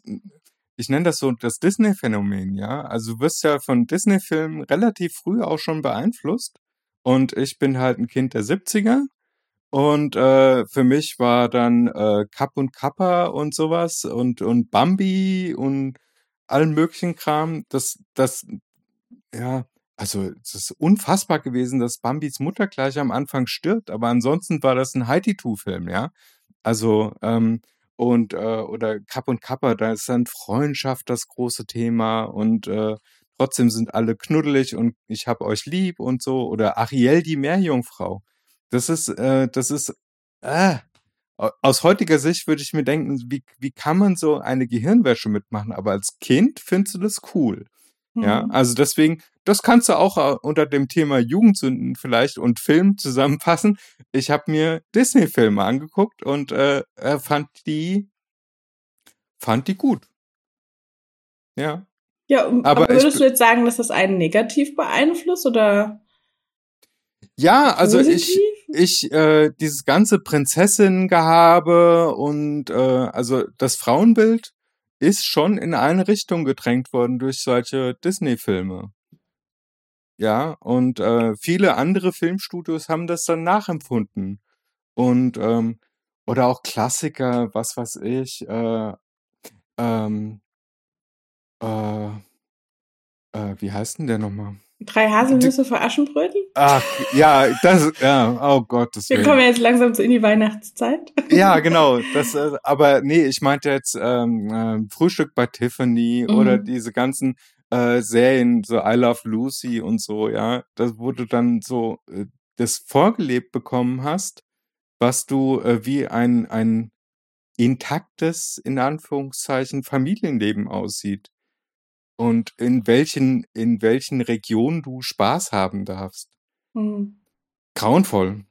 ich nenne das so das Disney-Phänomen, ja. Also du wirst ja von Disney-Filmen relativ früh auch schon beeinflusst. Und ich bin halt ein Kind der 70er. Und äh, für mich war dann äh, Kapp und Kappa und sowas und, und Bambi und allen möglichen Kram. Das, das, ja, also es ist unfassbar gewesen, dass Bambis Mutter gleich am Anfang stirbt, aber ansonsten war das ein Haiti-Tu-Film, ja. Also, ähm, und, äh, oder Kapp und Kappa, da ist dann Freundschaft das große Thema und äh, trotzdem sind alle knuddelig und ich hab euch lieb und so. Oder Ariel die Meerjungfrau. Das ist, äh, das ist, äh, aus heutiger Sicht würde ich mir denken, wie, wie kann man so eine Gehirnwäsche mitmachen? Aber als Kind findest du das cool. Ja, Mhm. also deswegen, das kannst du auch äh, unter dem Thema Jugendsünden vielleicht und Film zusammenfassen. Ich habe mir Disney-Filme angeguckt und äh, äh, fand die fand die gut. Ja. ja, aber aber, ich- würdest du jetzt sagen, dass das einen negativ beeinflusst oder Ja, also ich, positiv? ich äh, dieses ganze Prinzessinnen-Gehabe und äh, also das Frauenbild ist schon in eine Richtung gedrängt worden durch solche Disney-Filme. Ja, und äh, viele andere Filmstudios haben das dann nachempfunden. Und ähm, oder auch Klassiker, was weiß ich, äh, ähm, äh, äh, wie heißt denn der nochmal? Drei Haselnüsse für Aschenbrödel? Ach, ja, das, ja, oh Gott, das Wir kommen jetzt langsam so in die Weihnachtszeit. Ja, genau. Das, äh, aber nee, ich meinte jetzt ähm, äh, Frühstück bei Tiffany Mhm. oder diese ganzen äh, Serien, so I Love Lucy und so, ja. Das, wo du dann so äh, das vorgelebt bekommen hast, was du äh, wie ein, ein intaktes, in Anführungszeichen, Familienleben aussieht. Und in welchen, in welchen Regionen du Spaß haben darfst. Hm. Grauenvoll.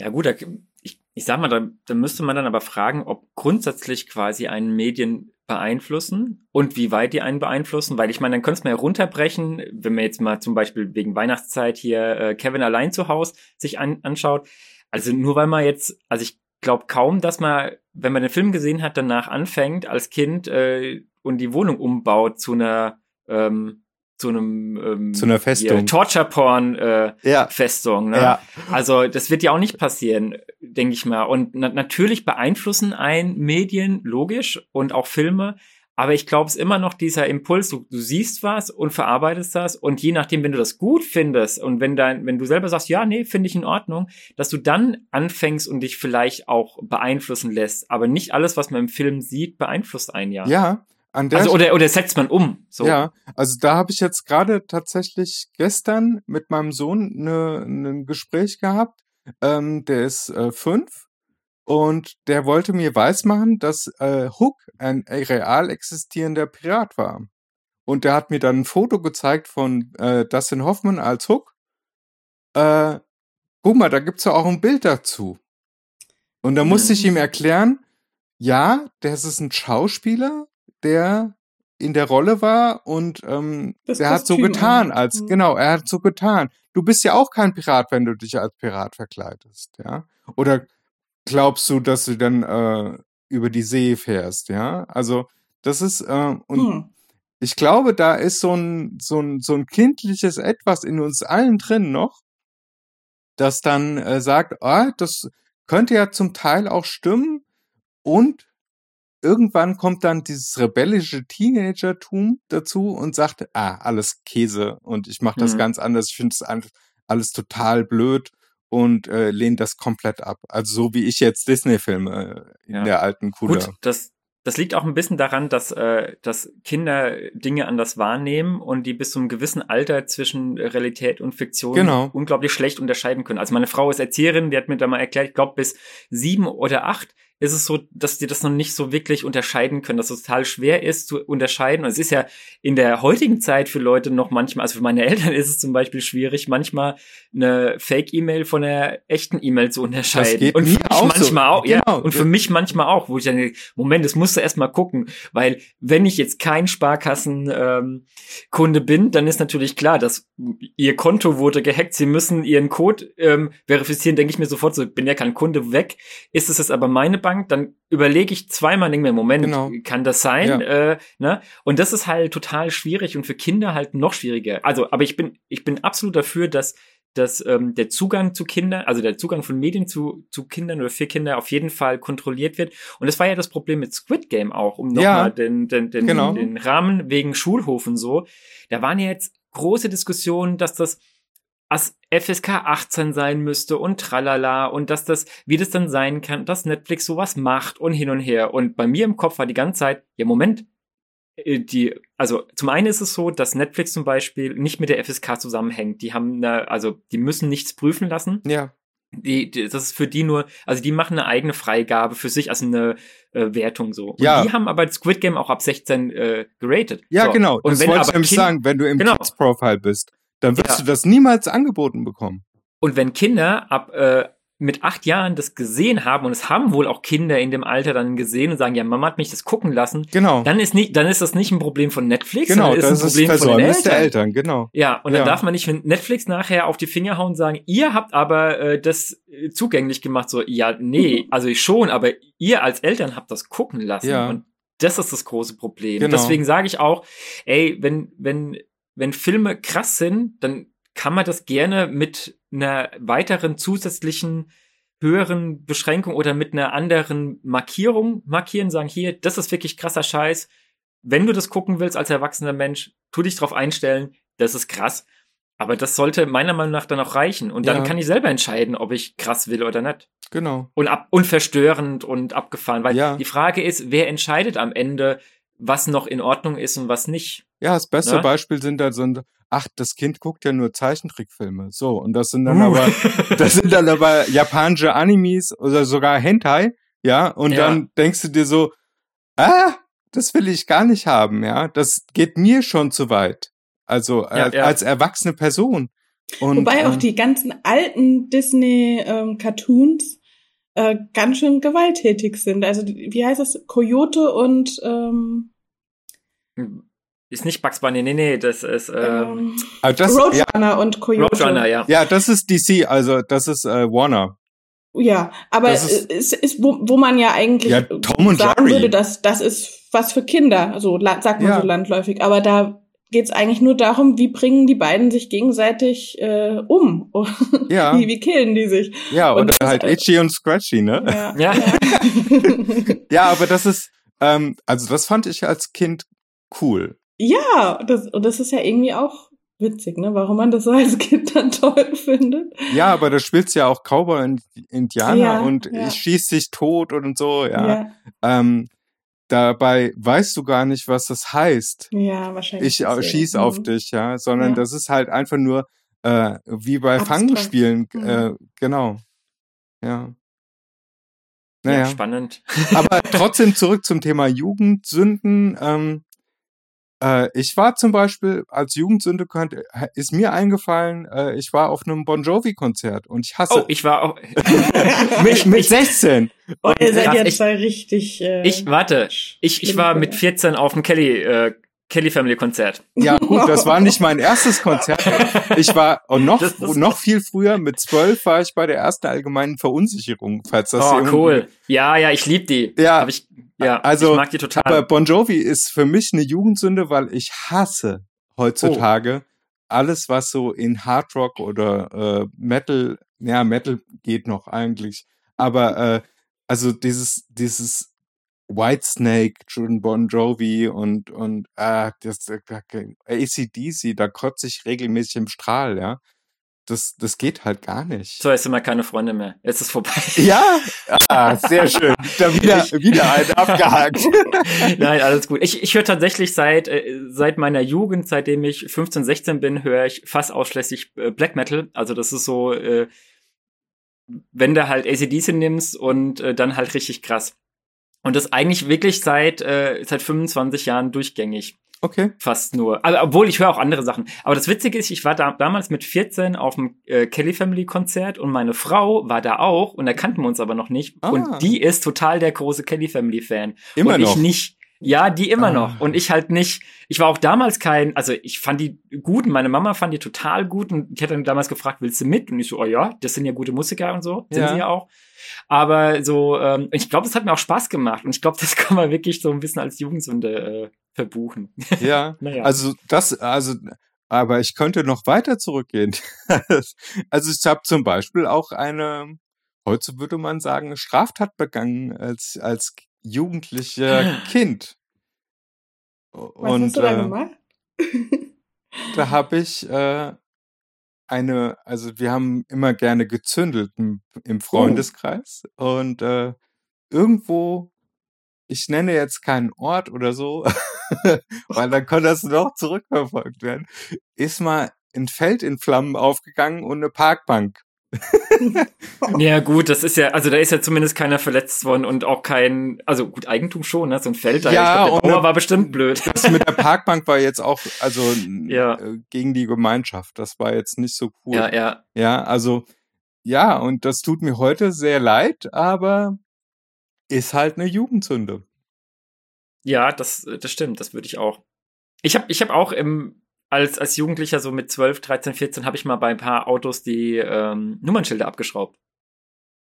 Ja gut, da, ich, ich sag mal, da, da müsste man dann aber fragen, ob grundsätzlich quasi einen Medien beeinflussen und wie weit die einen beeinflussen, weil ich meine, dann könnte es mal runterbrechen, wenn man jetzt mal zum Beispiel wegen Weihnachtszeit hier äh, Kevin allein zu Hause sich an, anschaut. Also nur weil man jetzt, also ich glaube kaum, dass man, wenn man den Film gesehen hat, danach anfängt als Kind äh, und die Wohnung umbaut zu einer ähm, zu einem ähm, Zu einer Festung. hier, Torture Porn äh, Ja. Festung. Ne? Ja. Also das wird ja auch nicht passieren, denke ich mal. Und na natürlich beeinflussen ein Medien, logisch, und auch Filme. Aber ich glaube, es ist immer noch dieser Impuls, du, du siehst was und verarbeitest das. Und je nachdem, wenn du das gut findest und wenn dein, wenn du selber sagst, ja, nee, finde ich in Ordnung, dass du dann anfängst und dich vielleicht auch beeinflussen lässt. Aber nicht alles, was man im Film sieht, beeinflusst einen ja. Ja, Also, oder, oder setzt man um. So. Ja, also da habe ich jetzt gerade tatsächlich gestern mit meinem Sohn ne, ein Gespräch gehabt. Ähm, der ist äh, fünf und der wollte mir weismachen, dass äh, Hook ein real existierender Pirat war. Und der hat mir dann ein Foto gezeigt von äh, Dustin Hoffman als Hook. Äh, guck mal, da gibt's ja auch ein Bild dazu. Und da musste ich ihm erklären, ja, das ist ein Schauspieler, der in der Rolle war und ähm, Das der hat so getan, an. als Mhm. genau, er hat so getan. Du bist ja auch kein Pirat, wenn du dich als Pirat verkleidest, ja? Oder glaubst du, dass du dann äh, über die See fährst, ja? Also das ist äh, und Hm. ich glaube, da ist so ein so ein so ein kindliches Etwas in uns allen drin noch, das dann äh, sagt, ah, das könnte ja zum Teil auch stimmen und irgendwann kommt dann dieses rebellische Teenagertum dazu und sagt, ah, alles Käse und ich mache das Mhm. ganz anders. Ich finde es alles, total blöd und äh, lehne das komplett ab. Also so wie ich jetzt Disney-Filme äh, in Ja. der alten Kuda. Gut, das, das liegt auch ein bisschen daran, dass, äh, dass Kinder Dinge anders wahrnehmen und die bis zu einem gewissen Alter zwischen Realität und Fiktion Genau. unglaublich schlecht unterscheiden können. Also meine Frau ist Erzieherin, die hat mir da mal erklärt, ich glaube bis sieben oder acht ist es so, dass die das noch nicht so wirklich unterscheiden können, dass es total schwer ist zu unterscheiden. Und es ist ja in der heutigen Zeit für Leute noch manchmal, also für meine Eltern ist es zum Beispiel schwierig, manchmal eine Fake-E-Mail von einer echten E-Mail zu unterscheiden. geht und für mich auch so. manchmal auch, ja. Genau. Und für mich manchmal auch, wo ich dann denke, Moment, das musst du erst mal gucken, weil wenn ich jetzt kein Sparkassen-Kunde ähm, bin, dann ist natürlich klar, dass ihr Konto wurde gehackt, sie müssen ihren Code ähm, verifizieren, denke ich mir sofort so, bin ja kein Kunde weg. Ist es jetzt aber meine Bank, dann überlege ich zweimal, denke mir, Moment, Genau. kann das sein? Ja. Äh, ne? Und das ist halt total schwierig und für Kinder halt noch schwieriger. Also, aber ich bin, ich bin absolut dafür, dass dass ähm, der Zugang zu Kindern, also der Zugang von Medien zu, zu Kindern oder für Kinder auf jeden Fall kontrolliert wird. Und das war ja das Problem mit Squid Game auch, um Ja, nochmal den, den, den, genau. den Rahmen wegen Schulhof und so. Da waren ja jetzt große Diskussionen, dass das FSK 18 sein müsste und tralala und dass das, wie das dann sein kann, dass Netflix sowas macht und hin und her. Und bei mir im Kopf war die ganze Zeit, ja Moment, äh, die, also zum einen ist es so, dass Netflix zum Beispiel nicht mit der FSK zusammenhängt. Die haben eine, also die müssen nichts prüfen lassen. Ja, Die, die, das ist für die nur, also die machen eine eigene Freigabe für sich, also eine äh, Wertung so. Und Ja. die haben aber Squid Game auch ab 16 äh, geratet. ja, so. genau. Und Das wenn wollte ich nämlich Kind- sagen. Wenn du im Genau. Kids Profile bist, dann wirst Ja. du das niemals angeboten bekommen. Und wenn Kinder ab äh, mit acht Jahren das gesehen haben und es haben wohl auch Kinder in dem Alter dann gesehen und sagen, ja, Mama hat mich das gucken lassen, Genau. dann ist nicht, dann ist das nicht ein Problem von Netflix, Genau, sondern ist das ein ist Problem von den Eltern. der Eltern, genau. Ja, und dann Ja. darf man nicht, wenn Netflix nachher auf die Finger hauen und sagen, ihr habt aber äh, das äh, zugänglich gemacht, so, ja, nee, also ich schon, aber ihr als Eltern habt das gucken lassen. Ja. Und das ist das große Problem. Genau. Deswegen sage ich auch, ey, wenn, wenn, wenn Filme krass sind, dann kann man das gerne mit einer weiteren zusätzlichen höheren Beschränkung oder mit einer anderen Markierung markieren, sagen, hier, das ist wirklich krasser Scheiß. Wenn du das gucken willst als erwachsener Mensch, tu dich drauf einstellen, das ist krass. Aber das sollte meiner Meinung nach dann auch reichen. Und dann Ja. kann ich selber entscheiden, ob ich krass will oder nicht. Genau. Und, ab, und verstörend und abgefahren. Weil Ja. die Frage ist, wer entscheidet am Ende, was noch in Ordnung ist und was nicht? Ja, das beste Ne? Beispiel sind da so, ein- ach, das Kind guckt ja nur Zeichentrickfilme. So, und das sind dann Uh. aber, das sind dann aber japanische Animes oder sogar Hentai, ja, und Ja. dann denkst du dir so, ah, das will ich gar nicht haben, ja, das geht mir schon zu weit. Also Ja, als, ja. als erwachsene Person. Und, Wobei auch ähm, die ganzen alten Disney-Cartoons äh, ganz schön gewalttätig sind. Also wie heißt das? Coyote und ähm, Ist nicht Bugs Bunny, nee, nee, das ist ähm, ähm, also das, ja, Roadrunner und Coyote. Roadrunner, ja. ja, das ist DC, also das ist äh, Warner. Ja, aber es ist- ist, ist wo, wo man ja eigentlich Ja, Tom und sagen Jerry. würde, dass das ist was für Kinder, so sagt man Ja. so landläufig. Aber da geht's eigentlich nur darum, wie bringen die beiden sich gegenseitig äh, um? Ja. wie, wie killen die sich? Ja, Und oder das- halt Itchy und Scratchy, ne? Ja. Ja. Ja, aber das ist, ähm, also das fand ich als Kind cool. ja, das, und das ist ja irgendwie auch witzig, ne? Warum man das so als Kind dann toll findet. Ja, aber da spielst ja auch Cowboy und Indianer Ja, und ja. ich schieß dich tot und so, ja. Ja, Ähm, dabei weißt du gar nicht, was das heißt. ja wahrscheinlich. Ich äh, deswegen. schieß auf Mhm. dich, ja, sondern Ja. das ist halt einfach nur äh, wie bei Abstrakt. Fangspielen, Mhm. äh, genau. Ja. ja, Naja, spannend. aber trotzdem zurück zum Thema Jugendsünden. Ähm, äh, ich war zum Beispiel als Jugendsünde könnte, ist mir eingefallen, äh, ich war auf einem Bon Jovi Konzert und ich hasse Oh, ich war auch. mit, mit 16. Oh, ihr seid ich- zwei richtig. Äh, Ich, warte, ich, ich war mit 14 auf dem Kelly, äh, Kelly Family Konzert. Ja, gut, das war nicht mein erstes Konzert. Ich war und noch, Das ist- noch viel früher, mit zwölf war ich bei der ersten allgemeinen Verunsicherung, falls das Oh, cool. Ja, ja, ich lieb die. Ja. Ich, ja, Also, ich mag die total. Aber Bon Jovi ist für mich eine Jugendsünde, weil ich hasse heutzutage alles, was so in Hard Rock oder äh, Metal, ja, Metal geht noch eigentlich, aber äh, also dieses, dieses Whitesnake, Jordan Bon Jovi und, und äh, das ACDC, da kotze ich regelmäßig im Strahl, ja. Das, das geht halt gar nicht. so, jetzt sind wir keine Freunde mehr. Jetzt ist vorbei. Ja, ah, sehr schön. Da wieder, wieder ein abgehakt. Nein, alles gut. Ich, ich höre tatsächlich seit, äh, seit meiner Jugend, seitdem ich 15, 16 bin, höre ich fast ausschließlich äh, Black Metal. Also das ist so, äh, wenn du halt ACDC nimmst und dann halt richtig krass. Und das eigentlich wirklich seit, äh, seit 25 Jahren durchgängig. Okay. Fast nur. Also, obwohl ich höre auch andere Sachen. Aber das Witzige ist, ich war da, damals mit 14 auf dem äh, Kelly Family Konzert und meine Frau war da auch und da kannten wir uns aber noch nicht. Ah. Und die ist total der große Kelly Family Fan. Immer und noch. ich nicht. Ja, die immer Ah. noch. Und ich halt nicht. Ich war auch damals kein, also ich fand die gut und meine Mama fand die total gut und ich hatte dann damals gefragt, willst du mit? Und ich so, oh ja, das sind ja gute Musiker und so, sind Ja. sie ja auch. Aber so, ähm, ich glaube, das hat mir auch Spaß gemacht und ich glaube, das kann man wirklich so ein bisschen als Jugendsünde äh, verbuchen. Ja. naja. Also das, also, aber ich könnte noch weiter zurückgehen. also ich habe zum Beispiel auch eine, heute würde man sagen, Straftat begangen als als jugendlicher Kind. Was Und hast du da äh, gemacht? da habe ich äh, eine, also wir haben immer gerne gezündelt im, im Freundeskreis und äh, irgendwo, ich nenne jetzt keinen Ort oder so, weil dann kann das noch zurückverfolgt werden, ist mal ein Feld in Flammen aufgegangen und eine Parkbank. Ja, gut, das ist ja, also da ist ja zumindest keiner verletzt worden und auch kein, also gut, Eigentum schon, ne? So ein Feld da. Ja, glaub, und- der Bauer war bestimmt blöd. Das mit der Parkbank war jetzt auch, also Ja. äh, gegen die Gemeinschaft. Das war jetzt nicht so cool. Ja, ja. Ja, also Ja, und das tut mir heute sehr leid, aber ist halt eine Jugendsünde. Ja, das, das stimmt, das würde ich auch. Ich habe ich hab auch im, als, als Jugendlicher, so mit 12, 13, 14, habe ich mal bei ein paar Autos die ähm, Nummernschilder abgeschraubt.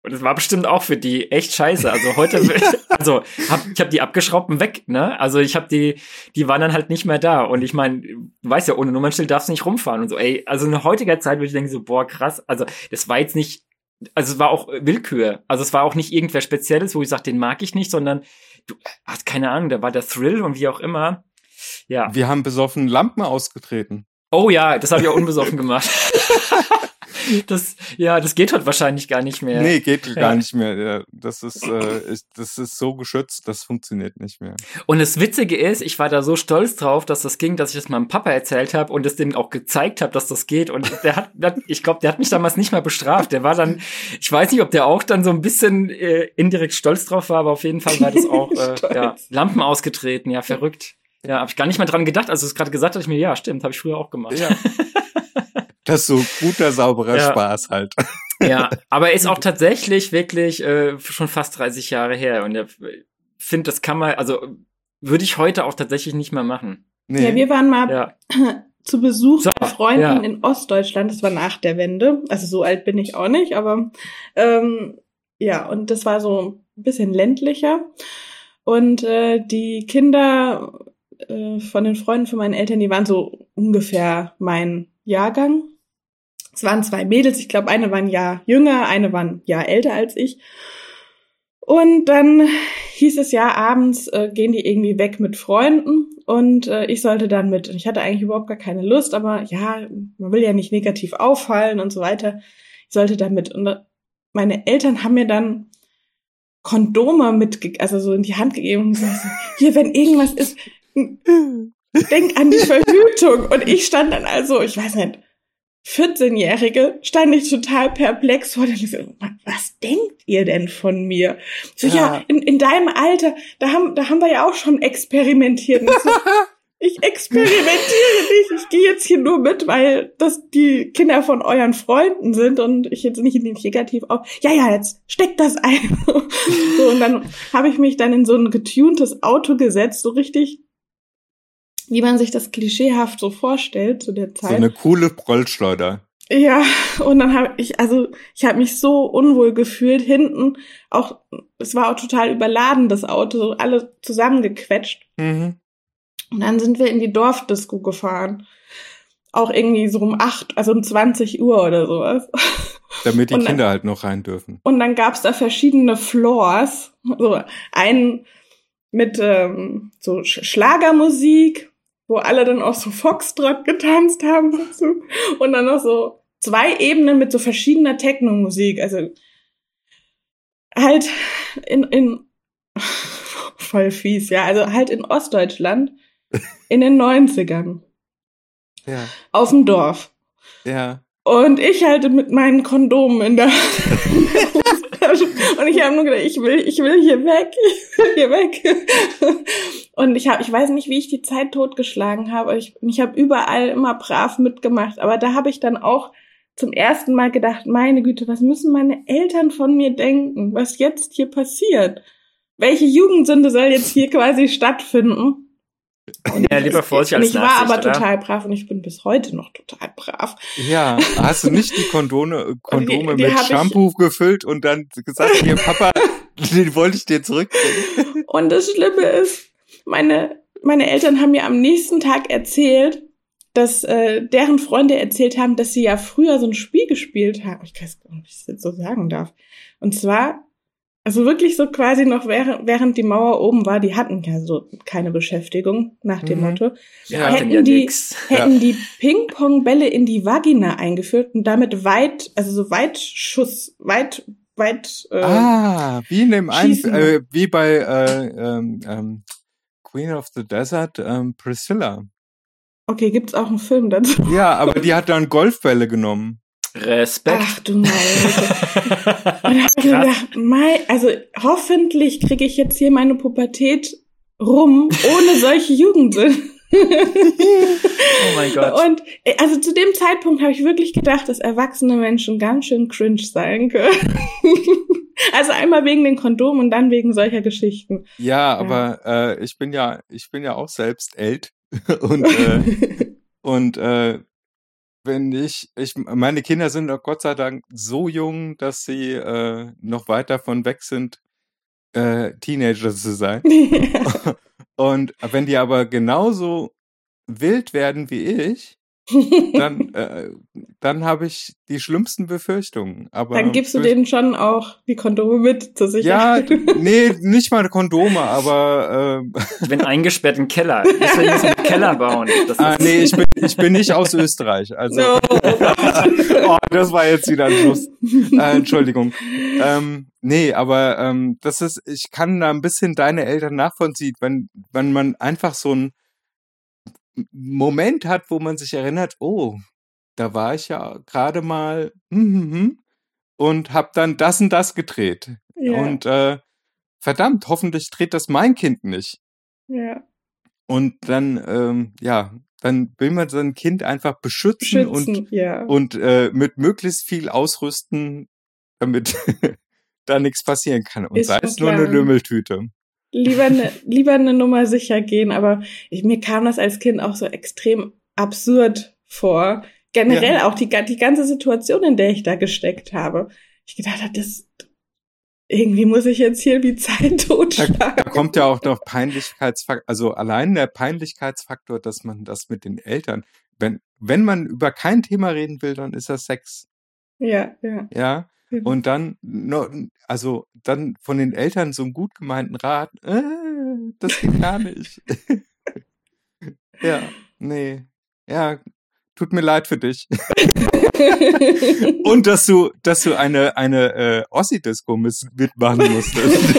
Und das war bestimmt auch für die echt scheiße. Also heute, also hab, ich habe die abgeschraubt und weg, ne? Also ich habe die, die waren dann halt nicht mehr da. Und ich meine, du weißt ja, ohne Nummernschild darfst du nicht rumfahren und so. Ey, also in heutiger Zeit würde ich denken so, boah, krass. Also das war jetzt nicht, also es war auch Willkür. Also es war auch nicht irgendwer Spezielles, wo ich sage, den mag ich nicht, sondern du hast keine Ahnung, da war der Thrill und wie auch immer. Ja. Wir haben besoffen Lampen ausgetreten. Oh ja, das habe ich auch unbesoffen gemacht. das, ja, das geht heute wahrscheinlich gar nicht mehr. Nee, geht Ja. gar nicht mehr. Ja, Das ist, äh, ist, das ist so geschützt, das funktioniert nicht mehr. Und das Witzige ist, ich war da so stolz drauf, dass das ging, dass ich das meinem Papa erzählt habe und es dem auch gezeigt habe, dass das geht. Und der hat, der ich glaube, der hat mich damals nicht mal bestraft. Der war dann, ich weiß nicht, ob der auch dann so ein bisschen äh, indirekt stolz drauf war, aber auf jeden Fall war das auch äh, ja, Lampen ausgetreten, ja, verrückt. Ja, habe ich gar nicht mal dran gedacht. Also es gerade gesagt, habe ich mir, ja, stimmt, habe ich früher auch gemacht. Ja. Das ist so guter, sauberer Ja. Spaß halt. Ja, aber er ist auch tatsächlich wirklich äh, schon fast 30 Jahre her. Und er finde, das kann man, also würde ich heute auch tatsächlich nicht mehr machen. Nee. Ja, wir waren mal Ja. zu Besuch So, bei Freunden ja. in Ostdeutschland. Das war nach der Wende. Also so alt bin ich auch nicht, aber ähm, ja, und das war so ein bisschen ländlicher. Und äh, die Kinder äh, von den Freunden von meinen Eltern, die waren so ungefähr mein Jahrgang. Es waren zwei Mädels, ich glaube, eine war ein Jahr jünger, eine war ein Jahr älter als ich. Und dann hieß es ja, abends äh, gehen die irgendwie weg mit Freunden und äh, ich sollte dann mit. Und ich hatte eigentlich überhaupt gar keine Lust, aber ja, man will ja nicht negativ auffallen und so weiter. Ich sollte da mit. Und äh, meine Eltern haben mir dann Kondome mitge also so in die Hand gegeben und gesagt, hier, wenn irgendwas ist, denk an die Verhütung. Und ich stand dann also, ich weiß nicht, 14-Jährige, stand ich total perplex vor dem, so, was denkt ihr denn von mir? So, ja, Ja. in, in deinem Alter, da haben, da haben wir ja auch schon experimentiert. So, ich experimentiere nicht, ich gehe jetzt hier nur mit, weil das die Kinder von euren Freunden sind und ich jetzt nicht in den negativ auf. Ja, ja, jetzt steckt das ein. so, und dann habe ich mich dann in so ein getuntes Auto gesetzt, so richtig, wie man sich das klischeehaft so vorstellt zu der So Zeit. eine coole Prollschleuder. Ja, und dann habe ich, also ich habe mich so unwohl gefühlt hinten. Auch es war auch total überladen das Auto, so alle zusammengequetscht. Mhm. Und dann sind wir in die Dorfdisco gefahren. Auch irgendwie so um acht, also um 20 Uhr oder sowas. Damit die dann- Kinder halt noch rein dürfen. Und dann gab's da verschiedene Floors. So einen mit ähm, so Sch Schlagermusik, wo alle dann auch so Foxtrot getanzt haben dazu. Und dann noch so zwei Ebenen mit so verschiedener Techno-Musik. Also halt in, in voll fies, ja. Also halt in Ostdeutschland in den 90ern. Ja. Auf dem Dorf. Ja. Und ich halte mit meinen Kondomen in der Und ich habe nur gedacht, ich will, ich will hier weg, ich will hier weg. Und ich habe, ich weiß nicht, wie ich die Zeit totgeschlagen habe. Ich, ich habe überall immer brav mitgemacht. Aber da habe ich dann auch zum ersten Mal gedacht, meine Güte, was müssen meine Eltern von mir denken, was jetzt hier passiert? Welche Jugendsünde soll jetzt hier quasi stattfinden? Und Ja, lieber ich- Vorsicht und als Ich war aber oder? total brav und ich bin bis heute noch total brav. Ja, hast du nicht die Kondone, Kondome die mit hab ich- Shampoo gefüllt und dann gesagt, hier Papa, den wollte ich dir zurückbringen. Und das Schlimme ist, meine, meine Eltern haben mir am nächsten Tag erzählt, dass äh, deren Freunde erzählt haben, dass sie ja früher so ein Spiel gespielt haben. Ich weiß gar nicht, ob ich das jetzt so sagen darf. Und zwar, also wirklich so quasi noch während, während die Mauer oben war, die hatten ja so keine Beschäftigung nach dem Mhm. Motto. Ja. Hätten ja die- nix. Hätten die Ping-Pong-Bälle in die Vagina eingeführt und damit weit, also so weit Schuss, weit, weit, äh, ah, wie in dem einen, äh, wie bei äh, ähm, ähm, Queen of the Desert, ähm, Priscilla. okay, gibt's auch einen Film dazu? Ja, aber die hat dann Golfbälle genommen. Respekt. Ach du meine Güte. Gedacht, mei, also hoffentlich kriege ich jetzt hier meine Pubertät rum, ohne solche Jugendsünden. Oh mein Gott. Und äh, also zu dem Zeitpunkt habe ich wirklich gedacht, dass erwachsene Menschen ganz schön cringe sein können. also einmal wegen den Kondomen und dann wegen solcher Geschichten. Ja, aber äh, ich bin ja, ich bin ja auch selbst älter und äh, und äh, wenn ich, ich, meine Kinder sind Gott sei Dank so jung, dass sie äh, noch weit davon weg sind, äh, Teenager zu sein. Und wenn die aber genauso wild werden wie ich, dann, äh, dann habe ich die schlimmsten Befürchtungen. Aber dann gibst du denen schon auch die Kondome mit zur Ja, Sicherheit. nee, nicht mal Kondome, aber äh, Ich bin eingesperrt im Keller. Deswegen müssen wir einen Keller bauen. Das ah, nee, ich bin, ich bin nicht aus Österreich. Also No. oh, das war jetzt wieder ein Schluss. Äh, Entschuldigung. Ähm, nee, aber ähm, das ist, ich kann da ein bisschen deine Eltern nachvollziehen, wenn, wenn man einfach so einen Moment hat, wo man sich erinnert, oh, da war ich ja gerade mal hm, hm, hm, und hab dann das und das gedreht. ja, Und äh, verdammt, hoffentlich dreht das mein Kind nicht. ja. Und dann, ähm, ja, dann will man sein Kind einfach beschützen, und Schützen, ja. und äh, mit möglichst viel ausrüsten, damit da nichts passieren kann. Und Ist sei es nur eine. Lümmeltüte. Lieber eine lieber eine Nummer sicher gehen, aber ich, mir kam das als Kind auch so extrem absurd vor. Generell Ja. auch die, die ganze Situation, in der ich da gesteckt habe. Ich gedacht habe, das irgendwie muss ich jetzt hier die Zeit Da totschlagen. kommt ja auch noch Peinlichkeitsfaktor, also allein der Peinlichkeitsfaktor, dass man das mit den Eltern, wenn, wenn man über kein Thema reden will, dann ist das Sex. Ja, ja. Ja. Und dann, also dann von den Eltern so einen gut gemeinten Rat, äh, das geht gar nicht. ja, nee. Ja, tut mir leid für dich. Und dass du, dass du eine, eine äh, Ossi-Disco mitmachen musstest.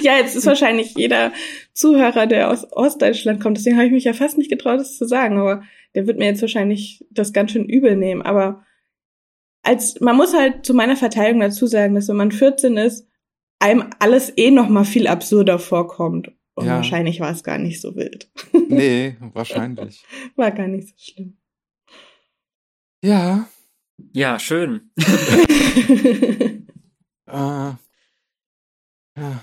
ja, jetzt ist wahrscheinlich jeder Zuhörer, der aus Ostdeutschland kommt, deswegen habe ich mich ja fast nicht getraut, das zu sagen, aber der wird mir jetzt wahrscheinlich das ganz schön übel nehmen. Aber als man muss halt zu meiner Verteidigung dazu sagen, dass wenn man 14 ist, einem alles eh noch mal viel absurder vorkommt. Und Ja. wahrscheinlich war es gar nicht so wild. nee, wahrscheinlich. War gar nicht so schlimm. Ja. Ja, schön. Äh, ja.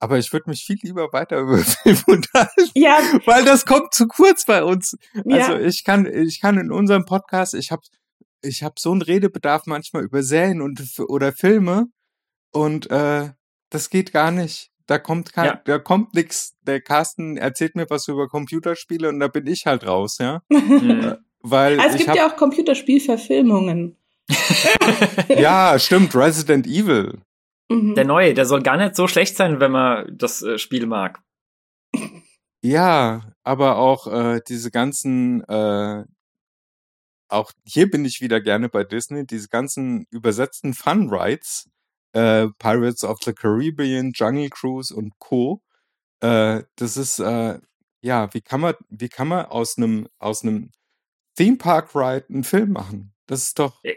Aber ich würde mich viel lieber weiter über Film unterhalten, ja, weil das kommt zu kurz bei uns. Also ja, ich kann, ich kann in unserem Podcast, ich habe ich hab so einen Redebedarf manchmal über Serien und oder Filme und äh, das geht gar nicht. Da kommt kein, Ja. da kommt nix. Der Carsten erzählt mir was über Computerspiele und da bin ich halt raus, ja. Hm. Weil Ah, es ich gibt hab, ja auch Computerspielverfilmungen. ja, stimmt, Resident Evil. Mhm. Der neue, der soll gar nicht so schlecht sein, wenn man das äh, Spiel mag. Ja, aber auch äh, diese ganzen, äh, auch hier bin ich wieder gerne bei Disney, diese ganzen übersetzten Fun Rides, äh, Pirates of the Caribbean, Jungle Cruise und Co. Äh, das ist, äh, ja, wie kann man, wie kann man aus einem, aus einem Theme Park Ride einen Film machen? Das ist doch Äh,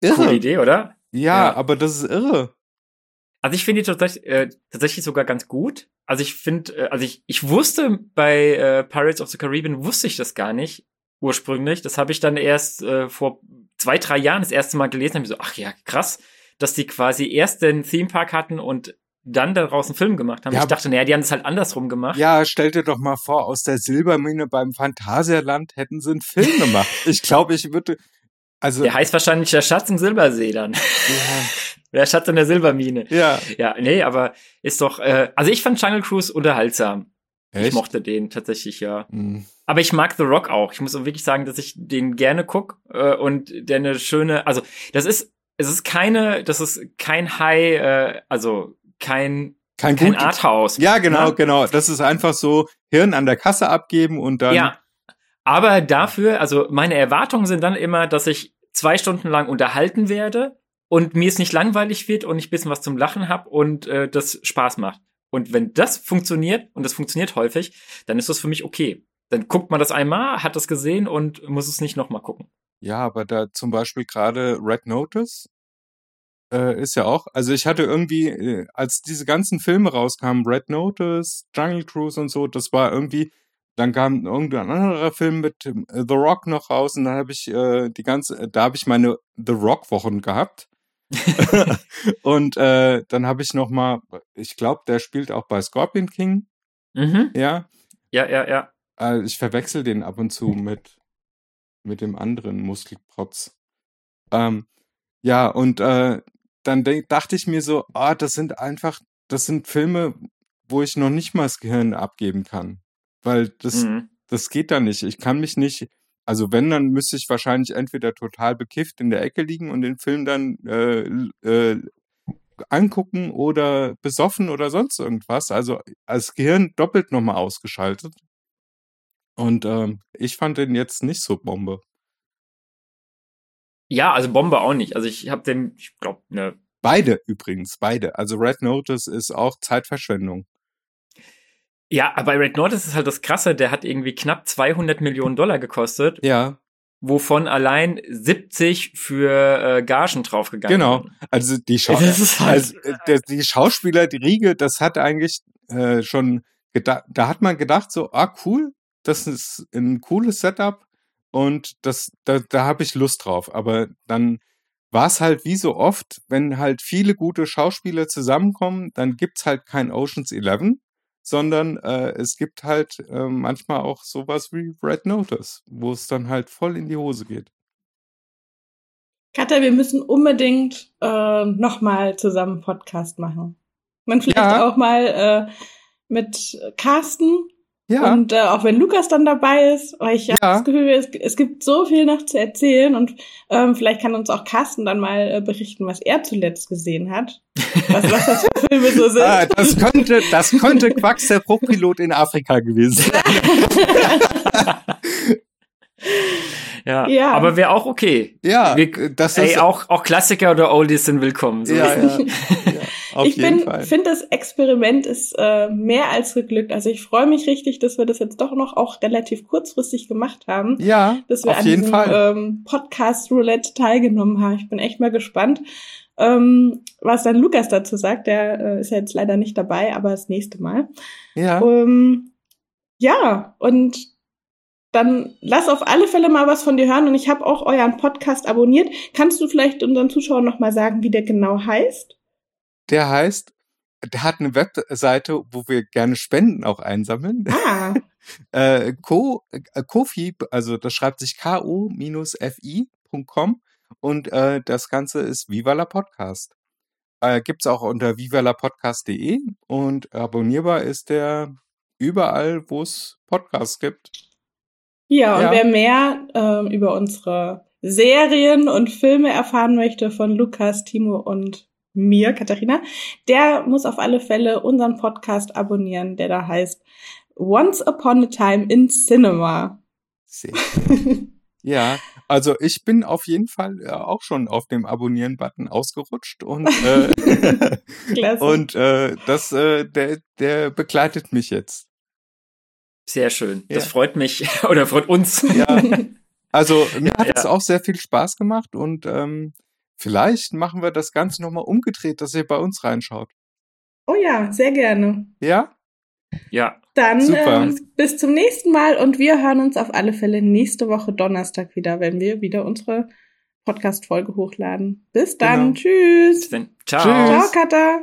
irre. Coole Idee, oder? Ja, Ja. aber das ist irre. Also ich finde die tatsächlich, äh, tatsächlich sogar ganz gut. Also ich finde, äh, also ich, ich wusste bei äh, Pirates of the Caribbean, wusste ich das gar nicht ursprünglich. Das habe ich dann erst äh, vor zwei, drei Jahren das erste Mal gelesen. Hab ich so, ach ja, krass, dass die quasi erst den Theme Park hatten und dann daraus einen Film gemacht haben. Ja, ich dachte, naja, die haben das halt andersrum gemacht. Ja, stell dir doch mal vor, aus der Silbermine beim Phantasialand hätten sie einen Film gemacht. Ich glaube, ich würde, also, Der heißt wahrscheinlich der Schatz im Silbersee dann. ja, Der Schatz in der Silbermine. ja. Ja, nee, aber ist doch, äh, also ich fand Jungle Cruise unterhaltsam. Ich Echt? mochte den tatsächlich, ja. Hm. Aber ich mag The Rock auch. Ich muss auch wirklich sagen, dass ich den gerne guck äh, und der eine schöne, also das ist, es ist keine, das ist kein High, äh, also kein, Kein, kein. Arthouse. Ja, genau, ne? genau. Das ist einfach so Hirn an der Kasse abgeben und dann. Ja. Aber dafür, also meine Erwartungen sind dann immer, dass ich zwei Stunden lang unterhalten werde und mir es nicht langweilig wird und ich ein bisschen was zum Lachen hab und äh, das Spaß macht. Und wenn das funktioniert, und das funktioniert häufig, dann ist das für mich okay. Dann guckt man das einmal, hat das gesehen und muss es nicht nochmal gucken. Ja, aber da zum Beispiel gerade Red Notice äh, ist ja auch, also ich hatte irgendwie, äh, als diese ganzen Filme rauskamen, Red Notice, Jungle Cruise und so, das war irgendwie, dann kam irgendein anderer Film mit äh, The Rock noch raus und dann habe ich äh, die ganze, da habe ich meine The Rock Wochen gehabt. und dann habe ich noch mal, ich glaube, der spielt auch bei Scorpion King. Mhm. Ja, Ja, ja, ja. Äh, ich verwechsel den ab und zu mit mit dem anderen Muskelprotz. Ähm, ja, und äh, dann dachte ich mir so, ah, das sind einfach, das sind Filme, wo ich noch nicht mal das Gehirn abgeben kann. Weil das, Mhm. das geht da nicht. Ich kann mich nicht, also wenn, dann müsste ich wahrscheinlich entweder total bekifft in der Ecke liegen und den Film dann äh, äh, angucken oder besoffen oder sonst irgendwas. Also als Gehirn doppelt nochmal ausgeschaltet. Und ähm, ich fand den jetzt nicht so Bombe. Ja, also Bombe auch nicht. Also ich habe den, ich glaube, ne, Beide übrigens, beide. Also Red Notice ist auch Zeitverschwendung. ja, aber bei Red Notice ist halt das Krasse, der hat irgendwie knapp 200 Millionen Dollar gekostet, Ja, wovon allein 70 für äh, Gagen draufgegangen Genau. sind. also die, ist halt- also, äh, die Schauspieler, die Riege, das hat eigentlich äh, schon gedacht, da hat man gedacht so, ah cool, das ist ein cooles Setup und das, da, da habe ich Lust drauf. Aber dann war es halt wie so oft, wenn halt viele gute Schauspieler zusammenkommen, dann gibt's halt kein Oceans 11, sondern äh, es gibt halt äh, manchmal auch sowas wie Red Notice, wo es dann halt voll in die Hose geht. Katja, wir müssen unbedingt äh, nochmal zusammen Podcast machen. Man vielleicht Ja. auch mal äh, mit Carsten Ja, und äh, auch wenn Lukas dann dabei ist, weil ich habe Ja. das Gefühl, es, es gibt so viel noch zu erzählen und ähm, vielleicht kann uns auch Carsten dann mal äh, berichten, was er zuletzt gesehen hat. Was, was das für Filme so sind. Ah, das könnte, das könnte Quacks der Bruchpilot in Afrika gewesen sein. Ja, Ja. aber wäre auch okay. Ja, Wir- das ist Ey, auch, auch Klassiker oder Oldies sind willkommen. So ja, ist ja, nicht. ja, auf ich finde, das Experiment ist äh, mehr als geglückt. Also ich freue mich richtig, dass wir das jetzt doch noch auch relativ kurzfristig gemacht haben. Ja, dass wir auf an jeden diesem Fall. ähm, Podcast Roulette teilgenommen haben. Ich bin echt mal gespannt, ähm, was dann Lukas dazu sagt. Der äh, ist ja jetzt leider nicht dabei, aber das nächste Mal. ja, Ähm, ja, und dann lass auf alle Fälle mal was von dir hören. Und ich habe auch euren Podcast abonniert. Kannst du vielleicht unseren Zuschauern noch mal sagen, wie der genau heißt? der heißt, der hat eine Webseite, wo wir gerne Spenden auch einsammeln. Ah, Äh, Ko, äh, Kofi, also das schreibt sich ko-fi.com und äh, das Ganze ist Viva la Podcast. Äh, gibt's auch unter vivalapodcast.de und abonnierbar ist der überall, wo es Podcasts gibt. Ja, und Ja. wer mehr ähm, über unsere Serien und Filme erfahren möchte von Lukas, Timo und mir, Katharina, der muss auf alle Fälle unseren Podcast abonnieren, der da heißt Once Upon a Time in Cinema. Sehr Ja, also ich bin auf jeden Fall äh, auch schon auf dem Abonnieren-Button ausgerutscht und äh, und äh, das äh, der der begleitet mich jetzt. Sehr schön. Das Ja. freut mich oder freut uns. Ja, also mir hat Ja. es auch sehr viel Spaß gemacht und ähm, vielleicht machen wir das Ganze nochmal umgedreht, dass ihr bei uns reinschaut. oh ja, sehr gerne. Ja? Ja, Dann Super. ähm, bis zum nächsten Mal und wir hören uns auf alle Fälle nächste Woche Donnerstag wieder, wenn wir wieder unsere Podcast-Folge hochladen. Bis dann. Genau. Tschüss. dann, ciao. Tschüss. Ciao, Katha.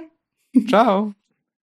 Ciao.